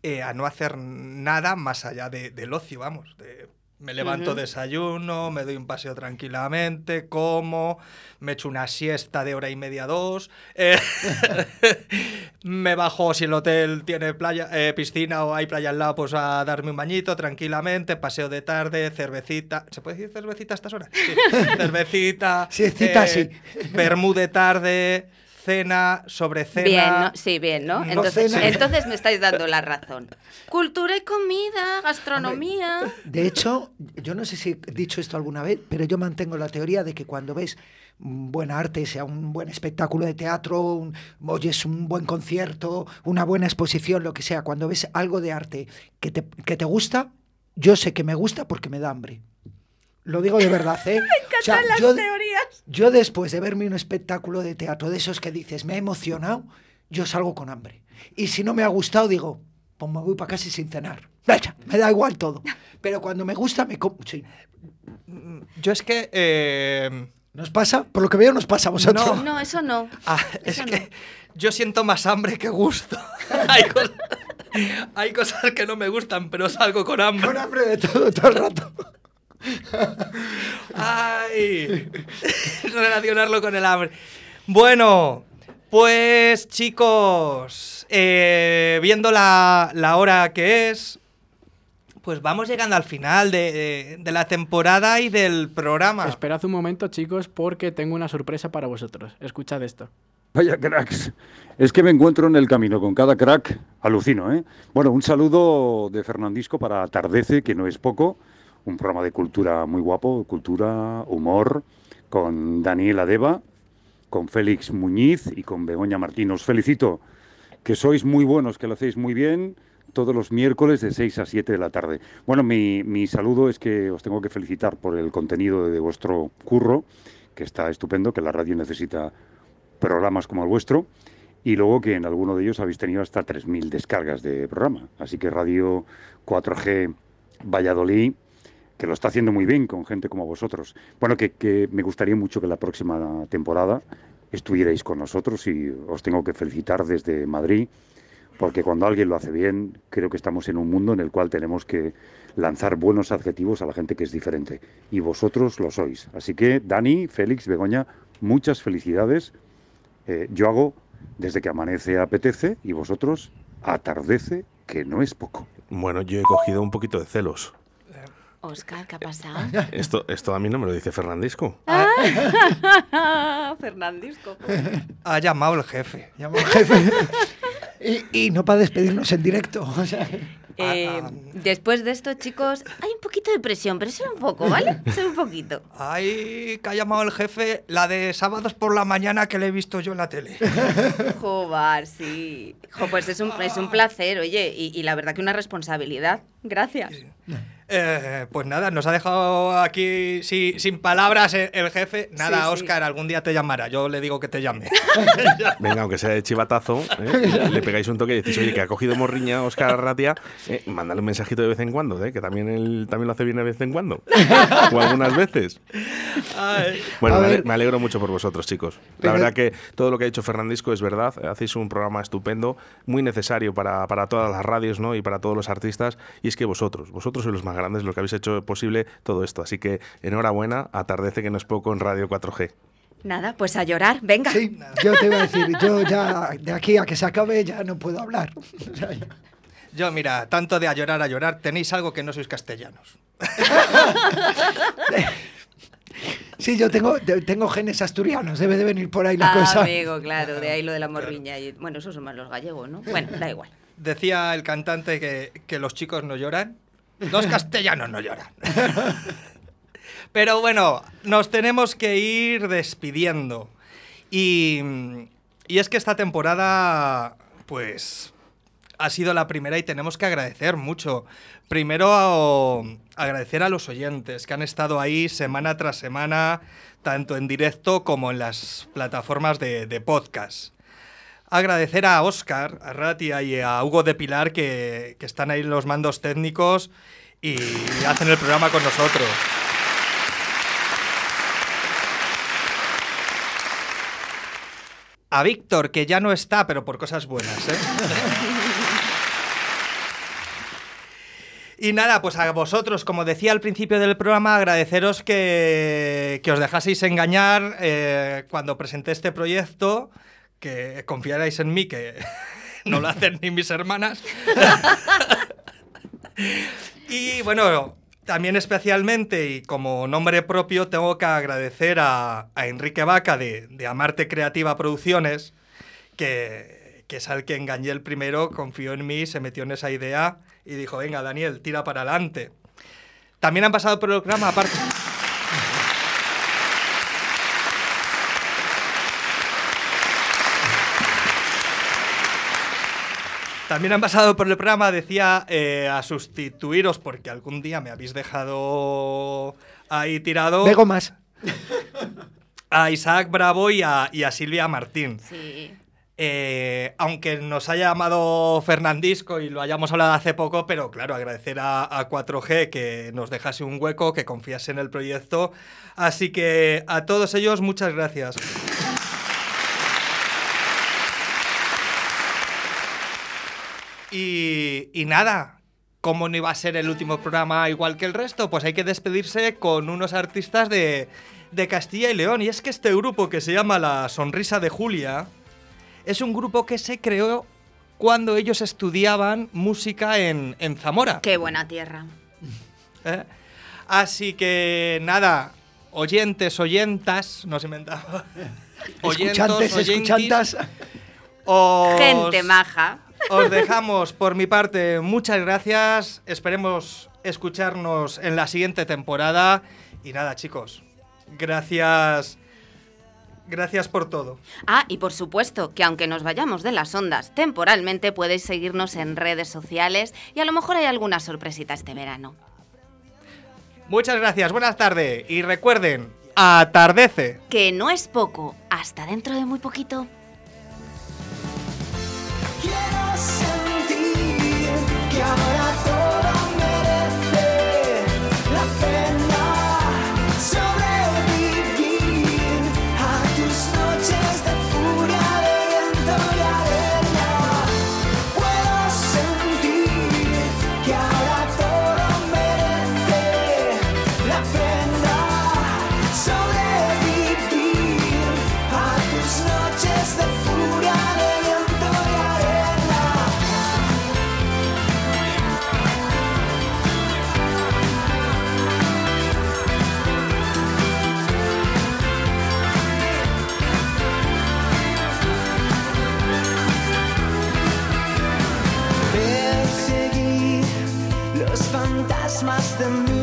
Eh, a no hacer nada más allá de- del ocio, vamos. de- me levanto, desayuno, me doy un paseo tranquilamente, como, me echo una siesta de hora y media, dos, eh, <laughs> me bajo si el hotel tiene playa, eh, piscina o hay playa al lado, pues a darme un bañito tranquilamente, paseo de tarde, cervecita. ¿Se puede decir cervecita a estas horas? Sí. <laughs> cervecita. Siestita, eh, sí. Vermú de tarde, cena, sobre cena. Bien, ¿no? Sí, bien, ¿no? No Entonces, cena. entonces me estáis dando la razón. <laughs> Cultura y comida, gastronomía. De hecho, yo no sé si he dicho esto alguna vez, pero yo mantengo la teoría de que cuando ves buen arte, sea un buen espectáculo de teatro, un, oyes un buen concierto, una buena exposición, lo que sea, cuando ves algo de arte que te, que te gusta, yo sé que me gusta porque me da hambre. Lo digo de verdad, ¿eh? <laughs> O sea, las yo, teorías. yo después de verme un espectáculo de teatro de esos que dices, me ha emocionado, yo salgo con hambre. Y si no me ha gustado, digo, pues me voy para casa sin cenar. Vaya, me da igual todo. <laughs> Pero cuando me gusta, me como. Sí. Yo es que... eh, ¿Nos pasa? Por lo que veo, nos pasa a vosotros. No. No, eso no. Ah, es que yo siento más hambre que gusto. <laughs> hay, cosas, hay cosas que no me gustan, pero salgo con hambre. Con hambre de todo, todo el rato. Ay, <laughs> relacionarlo con el hambre. Bueno, pues chicos, eh, viendo la, la hora que es, pues vamos llegando al final de, de- de la temporada y del programa. Esperad un momento, chicos, porque tengo una sorpresa para vosotros. Escuchad esto. Vaya cracks. Es que me encuentro en el camino con cada crack, alucino, ¿eh? Bueno, un saludo de Fernandisco para Atardece, que no es poco, un programa de cultura muy guapo, cultura, humor, con Daniela Deva, con Félix Muñiz y con Begoña Martín. Os felicito, que sois muy buenos, que lo hacéis muy bien, todos los miércoles de 6 a 7 de la tarde. Bueno, mi, mi saludo es que os tengo que felicitar por el contenido de vuestro curro, que está estupendo, que la radio necesita programas como el vuestro y luego que en alguno de ellos habéis tenido hasta 3.000 descargas de programa. Así que Radio 4G Valladolid, que lo está haciendo muy bien con gente como vosotros. Bueno, que, me gustaría mucho que la próxima temporada estuvierais con nosotros y os tengo que felicitar desde Madrid, porque cuando alguien lo hace bien, creo que estamos en un mundo en el cual tenemos que lanzar buenos adjetivos a la gente que es diferente. Y vosotros lo sois. Así que, Dani, Félix, Begoña, muchas felicidades. Eh, yo hago desde que amanece apetece y vosotros atardece, que no es poco. Bueno, yo he cogido un poquito de celos. Oscar, ¿qué ha pasado? <laughs> Esto, esto a mí no me lo dice Fernandisco. Ah. <laughs> Fernandisco. Ha llamado el jefe. Llamó el jefe. y, y no para despedirnos en directo. o sea. Eh, después de esto, chicos, hay un poquito de presión, pero solo un poco, ¿vale? <laughs> Solo un poquito. Ay, que ha llamado el jefe, la de sábados por la mañana que le he visto yo en la tele. Jobar, sí. Jo, pues es un, es un placer, oye, y, y la verdad que una responsabilidad. Gracias. Eh, pues nada, nos ha dejado aquí sí, sin palabras el, el jefe. Nada, Sí, sí. Oscar, algún día te llamará. Yo le digo que te llame. <laughs> Venga, aunque sea de chivatazo, ¿eh? le pegáis un toque y decís, oye, que ha cogido morriña Oscar Arratia, eh, mándale un mensajito de vez en cuando, ¿eh? que también él también lo hace bien de vez en cuando. o algunas veces. Ay. Bueno, me, alegro mucho por vosotros, chicos. La verdad que todo lo que ha dicho Fernandisco es verdad. Hacéis un programa estupendo, muy necesario para, para todas las radios ¿no? y para todos los artistas. Y es que vosotros, vosotros sois los más grandes, los que habéis hecho posible todo esto. Así que enhorabuena, atardece que no es poco en Radio 4G. Nada, pues a llorar, venga. Sí, yo te iba a decir, yo ya de aquí a que se acabe ya no puedo hablar. O sea, ya- Yo, mira, tanto de a llorar a llorar, tenéis algo que no sois castellanos. Sí, yo tengo, tengo genes asturianos, debe de venir por ahí la Ah, cosa. amigo, claro, de ahí lo de la morriña. Y, bueno, esos son más los gallegos, ¿no? Bueno, da igual. Decía el cantante que, que los chicos no lloran. Los castellanos no lloran. Pero bueno, nos tenemos que ir despidiendo. Y, y es que esta temporada, pues, ha sido la primera y tenemos que agradecer mucho. Primero, agradecer a los oyentes que han estado ahí semana tras semana, tanto en directo como en las plataformas de, de podcast. Agradecer a Oscar, a Ratia y a Hugo de Pilar que, están ahí en los mandos técnicos y hacen el programa con nosotros. A Víctor, que ya no está, pero por cosas buenas, ¿eh? Y nada, pues a vosotros, como decía al principio del programa, agradeceros que, que os dejaseis engañar eh, cuando presenté este proyecto, que confiarais en mí, que <laughs> no lo hacen ni mis hermanas. <laughs> y bueno, también especialmente y como nombre propio tengo que agradecer a, a Enrique Vaca de, de Amarte Creativa Producciones, que, que es al que engañé el primero, confió en mí, se metió en esa idea y dijo, venga Daniel, tira para adelante. También han pasado por el programa, aparte... También han pasado por el programa, decía, eh, a sustituiros porque algún día me habéis dejado ahí tirado. Bego más. A Isaac Bravo y a, y a Silvia Martín. Sí. Eh, aunque nos haya llamado Fernandisco y lo hayamos hablado hace poco, pero claro, agradecer a, a 4G que nos dejase un hueco, que confiase en el proyecto. Así que a todos ellos, muchas gracias. Y, y nada, ¿cómo no iba a ser el último programa igual que el resto? Pues hay que despedirse con unos artistas de, de Castilla y León. Y es que este grupo que se llama La Sonrisa de Julia es un grupo que se creó cuando ellos estudiaban música en, en Zamora. Qué buena tierra. <laughs> ¿eh? Así que nada, oyentes, oyentas, no se inventaba. <laughs> Escuchantes, oyentis, escuchantas. os- Gente maja. Os dejamos por mi parte muchas gracias. Esperemos escucharnos en la siguiente temporada. Y nada, chicos, gracias. Gracias por todo. Ah, y por supuesto que aunque nos vayamos de las ondas temporalmente, podéis seguirnos en redes sociales y a lo mejor hay alguna sorpresita este verano. Muchas gracias, buenas tardes. Y recuerden, atardece. Que no es poco. Hasta dentro de muy poquito. Fantasmas de mi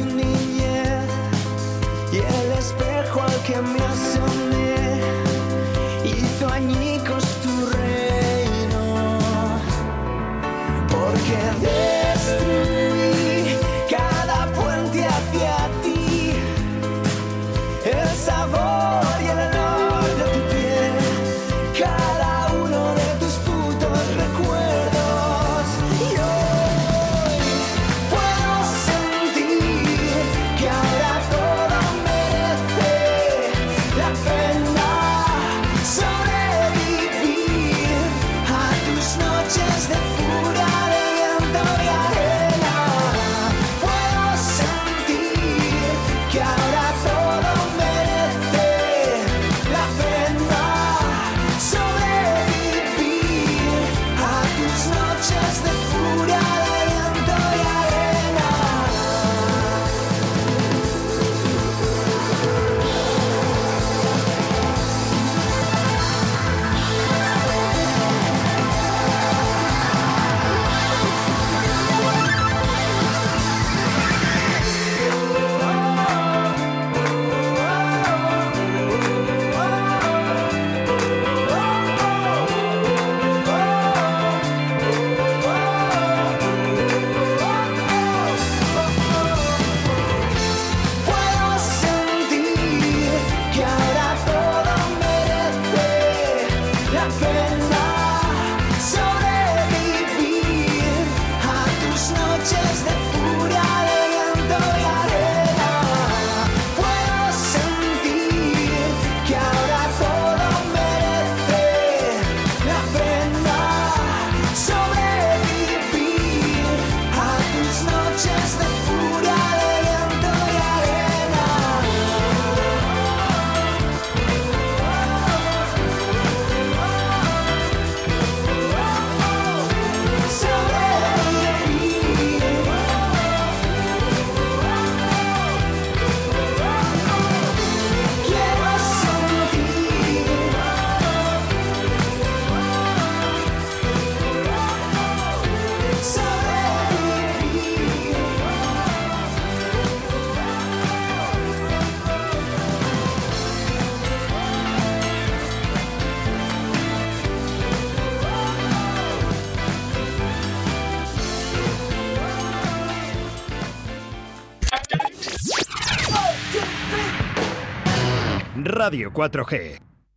Radio 4G.